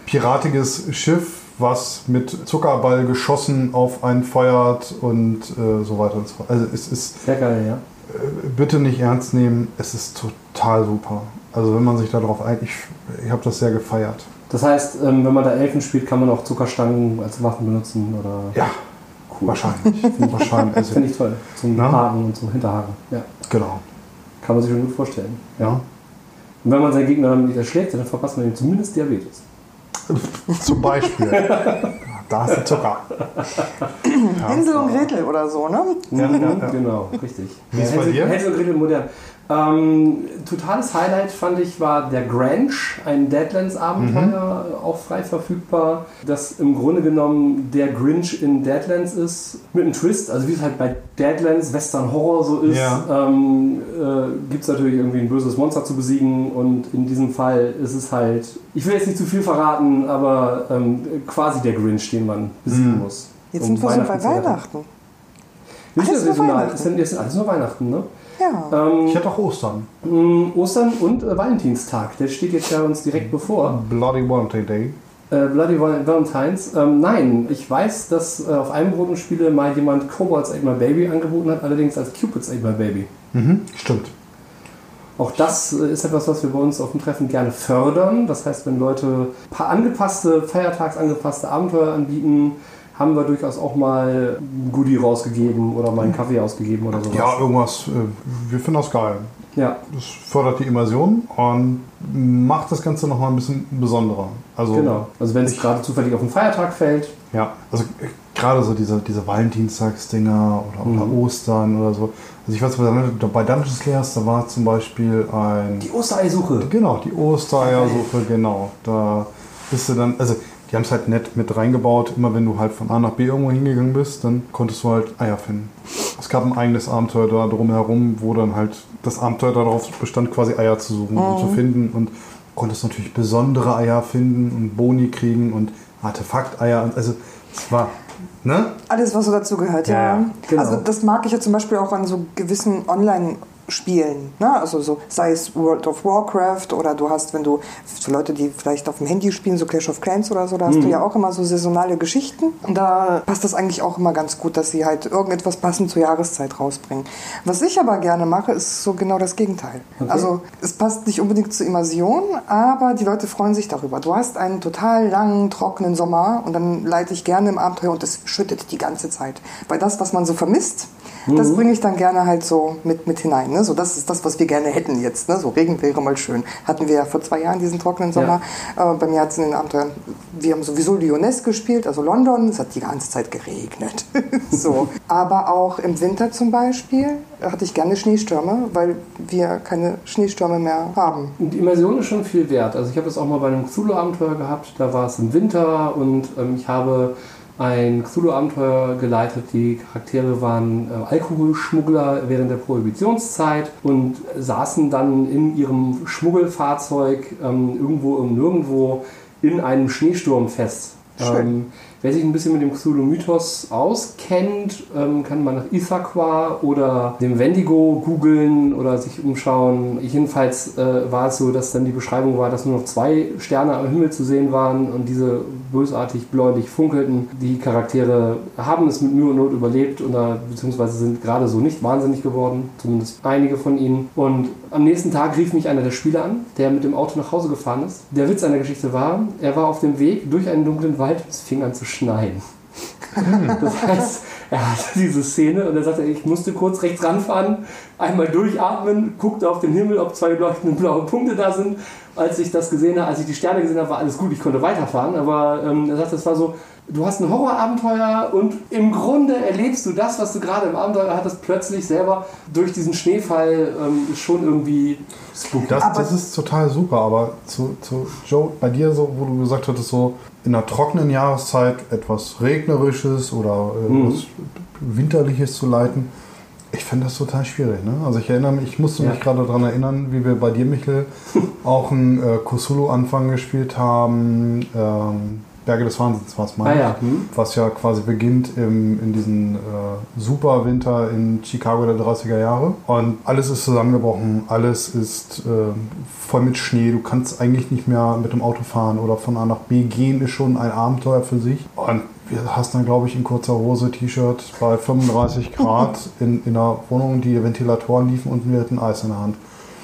piratiges Schiff, was mit Zuckerball geschossen auf einen feuert und äh, so weiter und so fort. Also es ist Sehr geil, ja. äh, bitte nicht ernst nehmen, es ist total super. Also wenn man sich darauf ein, ich, ich habe das sehr gefeiert. Das heißt, ähm, wenn man da Elfen spielt, kann man auch Zuckerstangen als Waffen benutzen oder. Ja, cool. wahrscheinlich. wahrscheinlich. Also, Finde ich toll. Zum Na? Haken und zum Hinterhaken. Ja. genau. Kann man sich schon gut vorstellen. Ja. Und wenn man seinen Gegner dann nicht erschlägt, dann verpasst man ihm zumindest Diabetes. Zum Beispiel. da ist der Zucker. Hänsel und Gretel oder so, ne? Ja, ja, genau, richtig. Wie ist bei Hänsel- dir? Hänsel und Gretel modern. Ähm, totales Highlight fand ich war der Grange, ein Deadlands-Abenteuer, Mhm. auch frei verfügbar, das im Grunde genommen der Grinch in Deadlands ist, mit einem Twist, also wie es halt bei Deadlands Western Horror so ist, Ja. ähm, äh, gibt es natürlich irgendwie ein böses Monster zu besiegen und in diesem Fall ist es halt, ich will jetzt nicht zu viel verraten, aber ähm, quasi der Grinch, den man besiegen Mhm. muss. Jetzt um sind wir so bei Weihnachten. Weihnachten. Nicht Alles nur saisonal, Weihnachten. das sind alles nur Weihnachten, ne? Ja. Ähm, Ich hätte auch Ostern. mh, Ostern und äh, Valentinstag, der steht jetzt ja uns direkt bevor. Bloody Valentine Day. Äh, Bloody Val Valentines. Ähm, nein, ich weiß, dass äh, auf einem Rundenspiele mal jemand Kobolds Ate My Baby angeboten hat, allerdings als Cupid's Ate My Baby. Mhm, stimmt. Auch das äh, ist etwas, was wir bei uns auf dem Treffen gerne fördern. Das heißt, wenn Leute ein paar angepasste, feiertagsangepasste Abenteuer anbieten, haben wir durchaus auch mal ein Goodie rausgegeben oder mal einen Kaffee ausgegeben oder sowas. Ja, irgendwas. Äh, wir finden das geil. ja Das fördert die Immersion und macht das Ganze nochmal ein bisschen besonderer. Also, genau. Also wenn es gerade zufällig auf den Feiertag fällt, Ja, also äh, gerade so diese, diese Valentinstagsdinger oder, oder Mhm. Ostern oder so. Also ich weiß, bei bei Dungeons Slayers, da war zum Beispiel ein... die Ostereisuche. Genau, die Ostereiersuche, genau. Da bist du dann, also die haben es halt nett mit reingebaut. Immer wenn du halt von A nach B irgendwo hingegangen bist, dann konntest du halt Eier finden. Es gab ein eigenes Abenteuer da drumherum, wo dann halt das Abenteuer darauf bestand, quasi Eier zu suchen und zu finden. Und konntest natürlich besondere Eier finden und Boni kriegen und Artefakteier. Also es war, ne? Alles, was so dazu gehört, ja. Ja, genau. Also das mag ich ja zum Beispiel auch an so gewissen Online-Spielen. Ne? Also so, sei es World of Warcraft oder du hast, wenn du, für Leute, die vielleicht auf dem Handy spielen, so Clash of Clans oder so, da hast du ja auch immer so saisonale Geschichten. Und da passt das eigentlich auch immer ganz gut, dass sie halt irgendetwas passend zur Jahreszeit rausbringen. Was ich aber gerne mache, ist so genau das Gegenteil. Also es passt nicht unbedingt zur Immersion, aber die Leute freuen sich darüber. Du hast einen total langen, trockenen Sommer und dann leite ich gerne im Abenteuer und es schüttet die ganze Zeit. Weil das, was man so vermisst, Das bringe ich dann gerne halt so mit, mit hinein. Ne? So, das ist das, was wir gerne hätten jetzt. Ne? So Regen wäre mal schön. Hatten wir ja vor zwei Jahren diesen trockenen Sommer. Äh, bei mir hat es in den Abenteuern, wir haben sowieso Lyonesse gespielt, also London. Es hat die ganze Zeit geregnet. so. Aber auch im Winter zum Beispiel hatte ich gerne Schneestürme, weil wir keine Schneestürme mehr haben. Die Immersion ist schon viel wert. Also ich habe es auch mal bei einem Cthulhu-Abenteuer gehabt, da war es im Winter und ähm, ich habe ein Cthulhu-Abenteuer geleitet. Die Charaktere waren äh, Alkoholschmuggler während der Prohibitionszeit und saßen dann in ihrem Schmuggelfahrzeug ähm, irgendwo im Nirgendwo in einem Schneesturm fest. Ähm, wer sich ein bisschen mit dem Cthulhu-Mythos auskennt, ähm, kann mal nach Ithaqua oder dem Wendigo googeln oder sich umschauen. Jedenfalls äh, war es so, dass dann die Beschreibung war, dass nur noch zwei Sterne am Himmel zu sehen waren und diese bösartig bläulich funkelten. Die Charaktere haben es mit Mühe und Not überlebt oder beziehungsweise sind gerade so nicht wahnsinnig geworden, zumindest einige von ihnen. Und am nächsten Tag rief mich einer der Spieler an, der mit dem Auto nach Hause gefahren ist. Der Witz an der Geschichte war, er war auf dem Weg durch einen dunklen Wald es fing an zu schneien. Das heißt, er hatte diese Szene und er sagte, ich musste kurz rechts ranfahren, einmal durchatmen, guckte auf den Himmel, ob zwei leuchtende blaue Punkte da sind. Als ich das gesehen habe, als ich die Sterne gesehen habe, war alles gut, ich konnte weiterfahren. Aber ähm, er sagte, es war so, du hast ein Horrorabenteuer und im Grunde erlebst du das, was du gerade im Abenteuer hattest, plötzlich selber durch diesen Schneefall ähm, schon irgendwie spooky. Das, das ist total super, aber zu, zu Joe, bei dir so, wo du gesagt hattest, so in einer trockenen Jahreszeit etwas Regnerisches oder äh, Mhm. was Winterliches zu leiten, ich finde das total schwierig. Ne? Also ich erinnere mich, ich musste Ja. mich gerade daran erinnern, wie wir bei dir, Michel, auch einen äh, Cthulhu-Anfang gespielt haben. Ähm, Berge des Wahnsinns war es mal. Ah ja, hm. Was ja quasi beginnt im, in diesen äh, Superwinter in Chicago der 30er Jahre. Und alles ist zusammengebrochen, alles ist äh, voll mit Schnee. Du kannst eigentlich nicht mehr mit dem Auto fahren oder von A nach B gehen, ist schon ein Abenteuer für sich. Und wir hast dann, glaube ich, in kurzer Hose, T-Shirt bei 35 Grad in, in einer Wohnung, die Ventilatoren liefen und wir hatten Eis in der Hand.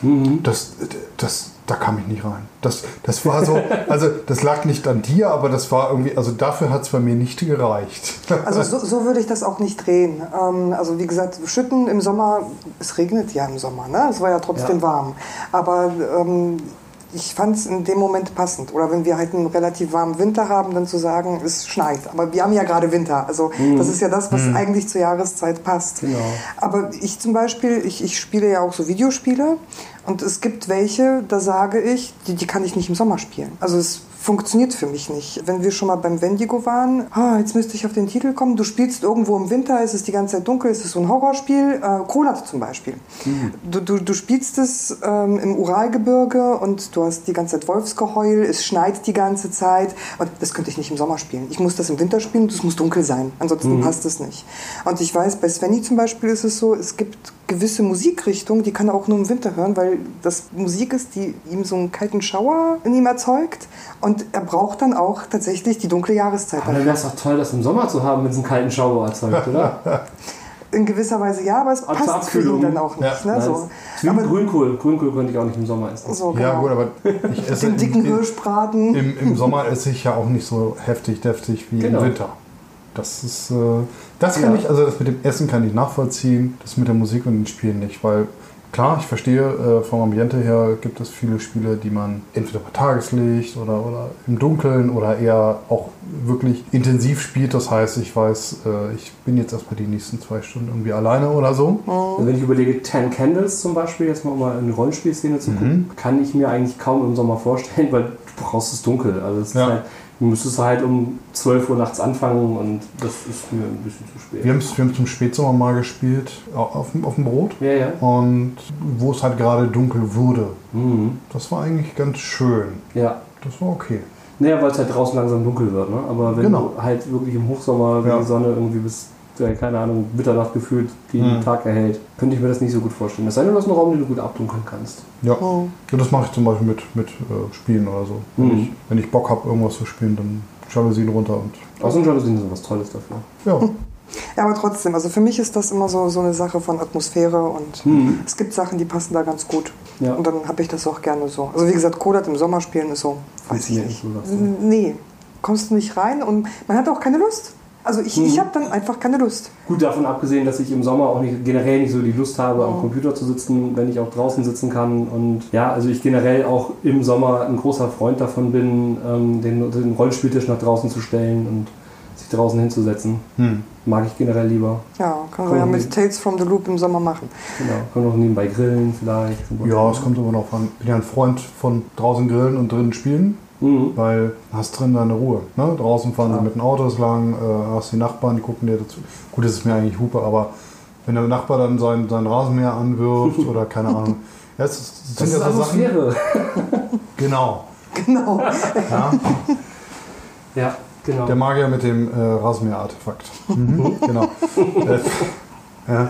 Mhm. Das, das, da kam ich nicht rein. Das, das war so, also das lag nicht an dir, aber das war irgendwie, also dafür hat es bei mir nicht gereicht. Also so, so würde ich das auch nicht drehen. Ähm, also wie gesagt, Schütten im Sommer, es regnet ja im Sommer, ne? Es war ja trotzdem Ja. warm. Aber ähm, ich fand es in dem Moment passend. Oder wenn wir halt einen relativ warmen Winter haben, dann zu sagen, es schneit. Aber wir haben ja gerade Winter. Also das ist ja das, was eigentlich zur Jahreszeit passt. Genau. Aber ich zum Beispiel, ich, ich spiele ja auch so Videospiele. Und es gibt welche, da sage ich, die, die kann ich nicht im Sommer spielen. Also es funktioniert für mich nicht. Wenn wir schon mal beim Wendigo waren, ah, jetzt müsste ich auf den Titel kommen, du spielst irgendwo im Winter, es ist die ganze Zeit dunkel, es ist so ein Horrorspiel, äh, Kronat zum Beispiel. Du, du, du spielst es ähm, im Uralgebirge und du hast die ganze Zeit Wolfsgeheul, es schneit die ganze Zeit und das könnte ich nicht im Sommer spielen. Ich muss das im Winter spielen und es muss dunkel sein, ansonsten passt es nicht. Und ich weiß, bei Svenny zum Beispiel ist es so, es gibt gewisse Musikrichtungen, die kann er auch nur im Winter hören, weil das Musik ist, die ihm so einen kalten Schauer in ihm erzeugt. Und er braucht dann auch tatsächlich die dunkle Jahreszeit. Aber dann wäre es doch toll, das im Sommer zu haben, wenn es einen kalten Schauer erzeugt, oder? In gewisser Weise ja, aber es Aber passt für ihn dann auch nicht. Ja, ne? so. Aber Grünkohl. Grünkohl könnte ich auch nicht im Sommer essen. so, Ja, genau. gut, aber ich esse Den dicken im, Hirschbraten. im, im Sommer esse ich ja auch nicht so heftig, deftig wie Genau. im Winter. Das ist, äh, das kann Ja. ich, also das mit dem Essen kann ich nachvollziehen, das mit der Musik und den Spielen nicht, weil klar, ich verstehe, äh, vom Ambiente her gibt es viele Spiele, die man entweder bei Tageslicht oder, oder im Dunkeln oder eher auch wirklich intensiv spielt. Das heißt, ich weiß, äh, ich bin jetzt erstmal die nächsten zwei Stunden irgendwie alleine oder so. Also wenn ich überlege, Ten Candles zum Beispiel, jetzt mal um mal in die Rollenspielszene zu gucken, kann ich mir eigentlich kaum im Sommer vorstellen, weil du brauchst es dunkel. Also es Ja. ist halt, du müsstest halt um 12 Uhr nachts anfangen und das ist mir ein bisschen zu spät. Wir haben es wir haben's im Spätsommer mal gespielt, au- auf, dem- auf dem Brot. Ja, ja. Und wo es halt gerade dunkel wurde. Mhm. Das war eigentlich ganz schön. Ja. Das war okay. Naja, weil es halt draußen langsam dunkel wird, ne? Aber wenn Genau. du halt wirklich im Hochsommer, wenn Ja. die Sonne irgendwie bis, keine Ahnung, Mitternacht gefühlt jeden Mhm. Tag erhält, könnte ich mir das nicht so gut vorstellen. Es sei denn, du hast einen Raum, den du gut abdunkeln kannst. Ja. Oh. ja das mache ich zum Beispiel mit, mit äh, Spielen oder so. Wenn, Mhm. ich, wenn ich Bock habe, irgendwas zu spielen, dann Jalousien runter und. Außerdem Jalousien sind was Tolles dafür. Ja. Ja, aber trotzdem, also für mich ist das immer so, so eine Sache von Atmosphäre und Mhm. es gibt Sachen, die passen da ganz gut. Ja. Und dann habe ich das auch gerne so. Also wie gesagt, Kodat im Sommer spielen ist so, weiß ich nicht. so. Nee, kommst du nicht rein und man hat auch keine Lust. Also ich, ich habe dann einfach keine Lust. Gut, davon abgesehen, dass ich im Sommer auch nicht, generell nicht so die Lust habe, am. Computer zu sitzen, wenn ich auch draußen sitzen kann. Und ja, also ich generell auch im Sommer ein großer Freund davon bin, ähm, den, den Rollenspieltisch nach draußen zu stellen und sich draußen hinzusetzen. Hm. Mag ich generell lieber. Ja, können wir ja mit Tales from the Loop im Sommer machen. Genau. Können auch nebenbei grillen vielleicht. Ja, es kommt aber noch an. Ich bin ja ein Freund von draußen grillen und drinnen spielen, Mhm. weil du hast drin deine Ruhe. Ne? Draußen fahren Ja. sie mit den Autos lang, äh, hast die Nachbarn, die gucken dir dazu. Gut, das ist mir eigentlich Hupe, aber wenn der Nachbar dann sein, sein Rasenmäher anwirft oder keine Ahnung. Ja, es ist- Das sind ist ja so Sachen. Atmosphäre. Genau. Genau. Ja, Ja, genau. der Magier mit dem äh, Rasenmäher-Artefakt. Mhm, genau. äh, ja.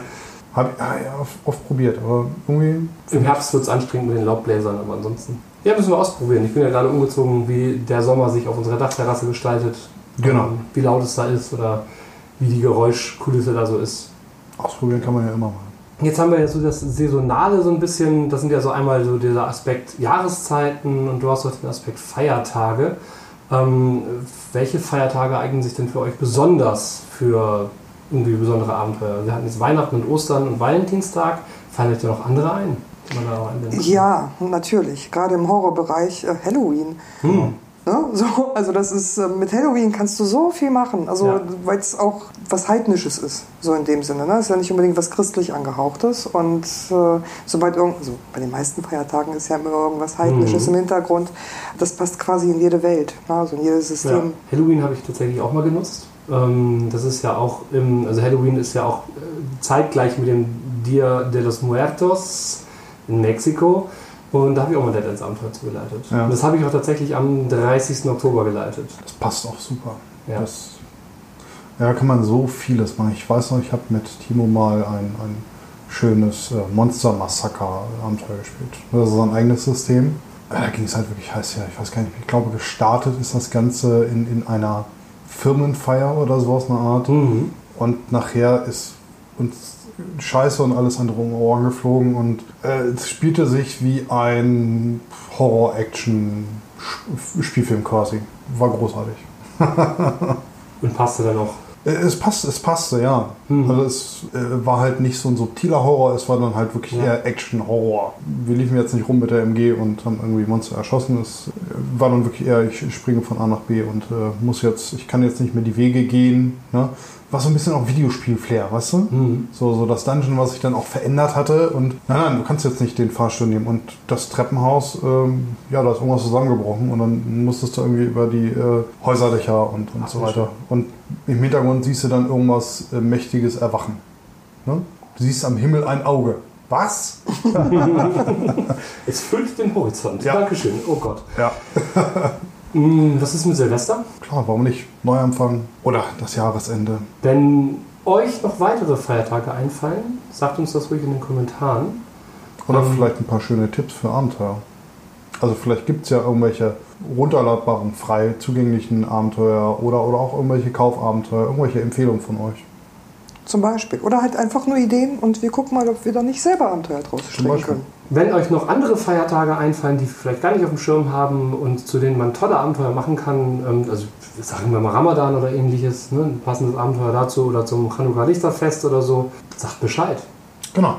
Hab ich ja, oft, oft probiert, aber irgendwie. Im Herbst wird es anstrengend mit den Laubbläsern, aber ansonsten. Ja, müssen wir ausprobieren. Ich bin ja gerade umgezogen, wie der Sommer sich auf unserer Dachterrasse gestaltet. Genau. Ähm, Wie laut es da ist oder wie die Geräuschkulisse da so ist. Ausprobieren kann man ja immer mal. Jetzt haben wir ja so das Saisonale so ein bisschen. Das sind ja so einmal so dieser Aspekt Jahreszeiten und du hast auch den Aspekt Feiertage. Ähm, welche Feiertage eignen sich denn für euch besonders für irgendwie besondere Abenteuer? Wir hatten jetzt Weihnachten und Ostern und Valentinstag. Fallen euch da noch andere ein? Ja, natürlich. Gerade im Horrorbereich äh, Halloween. Hm. Ne? So, also das ist äh, mit Halloween kannst du so viel machen. Also Ja. weil es auch was Heidnisches ist, so in dem Sinne. Ne? Ist ja nicht unbedingt was christlich angehauchtes. Und äh, sobald irgend, also bei den meisten Feiertagen ist ja immer irgendwas Heidnisches Mhm. im Hintergrund. Das passt quasi in jede Welt, ne? also in jedes Ja. System. Halloween habe ich tatsächlich auch mal genutzt. Ähm, das ist ja auch im, also Halloween ist ja auch äh, zeitgleich mit dem Dia de los Muertos in Mexiko. Und da habe ich auch mal Dead Ends Abenteuer zugeleitet. Ja. Und Das habe ich auch tatsächlich am 30. Oktober geleitet. Das passt auch super. Ja. Das, ja, da kann man so vieles machen. Ich weiß noch, ich habe mit Timo mal ein, ein schönes äh, Monster-Massaker-Abenteuer gespielt. Das ist ein eigenes System. Ja, da ging es halt wirklich heiß her. Ich weiß gar nicht, ich glaube, gestartet ist das Ganze in, in einer Firmenfeier oder sowas, eine Art. Mhm. Und nachher ist uns Scheiße und alles andere um Ohren geflogen und äh, es spielte sich wie ein Horror-Action-Spielfilm quasi. War großartig. Und passte dann auch. Äh, Es passt, es passte, ja. Mhm. Also es äh, war halt nicht so ein subtiler Horror, es war dann halt wirklich Ja. eher Action-Horror. Wir liefen jetzt nicht rum mit der MG und haben irgendwie Monster erschossen. Es äh, war dann wirklich eher, ich springe von A nach B und äh, muss jetzt, ich kann jetzt nicht mehr die Wege gehen. Ne? War so ein bisschen auch Videospiel-Flair, weißt du? Mhm. So, so das Dungeon, was sich dann auch verändert hatte. Und nein, nein, du kannst jetzt nicht den Fahrstuhl nehmen. Und das Treppenhaus, ähm, ja, da ist irgendwas zusammengebrochen. Und dann musstest du irgendwie über die äh, Häuserdächer und, und Ach, so weiter. Und im Hintergrund siehst du dann irgendwas äh, Mächtiges erwachen. Ne? Du siehst am Himmel ein Auge. Was? Es füllt den Horizont. Ja. Dankeschön. Oh Gott. Ja. Mhm, was ist mit Silvester? Klar, warum nicht? Neuanfang oder das Jahresende. Wenn euch noch weitere Feiertage einfallen, sagt uns das ruhig in den Kommentaren. Oder Ähm. vielleicht ein paar schöne Tipps für Abenteuer. Also vielleicht gibt es ja irgendwelche runterladbaren, frei zugänglichen Abenteuer oder, oder auch irgendwelche Kaufabenteuer, irgendwelche Empfehlungen von euch. Zum Beispiel. Oder halt einfach nur Ideen und wir gucken mal, ob wir da nicht selber Abenteuer draus stricken können. Wenn euch noch andere Feiertage einfallen, die wir vielleicht gar nicht auf dem Schirm haben und zu denen man tolle Abenteuer machen kann, ähm, also sagen wir mal Ramadan oder ähnliches, ne, ein passendes Abenteuer dazu oder zum Chanukka Lichterfest oder so, sagt Bescheid. Genau.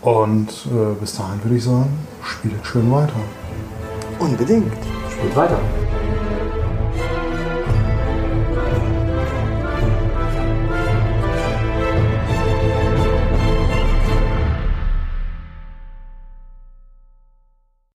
Und äh, bis dahin würde ich sagen, spielt schön weiter. Unbedingt. Spielt weiter.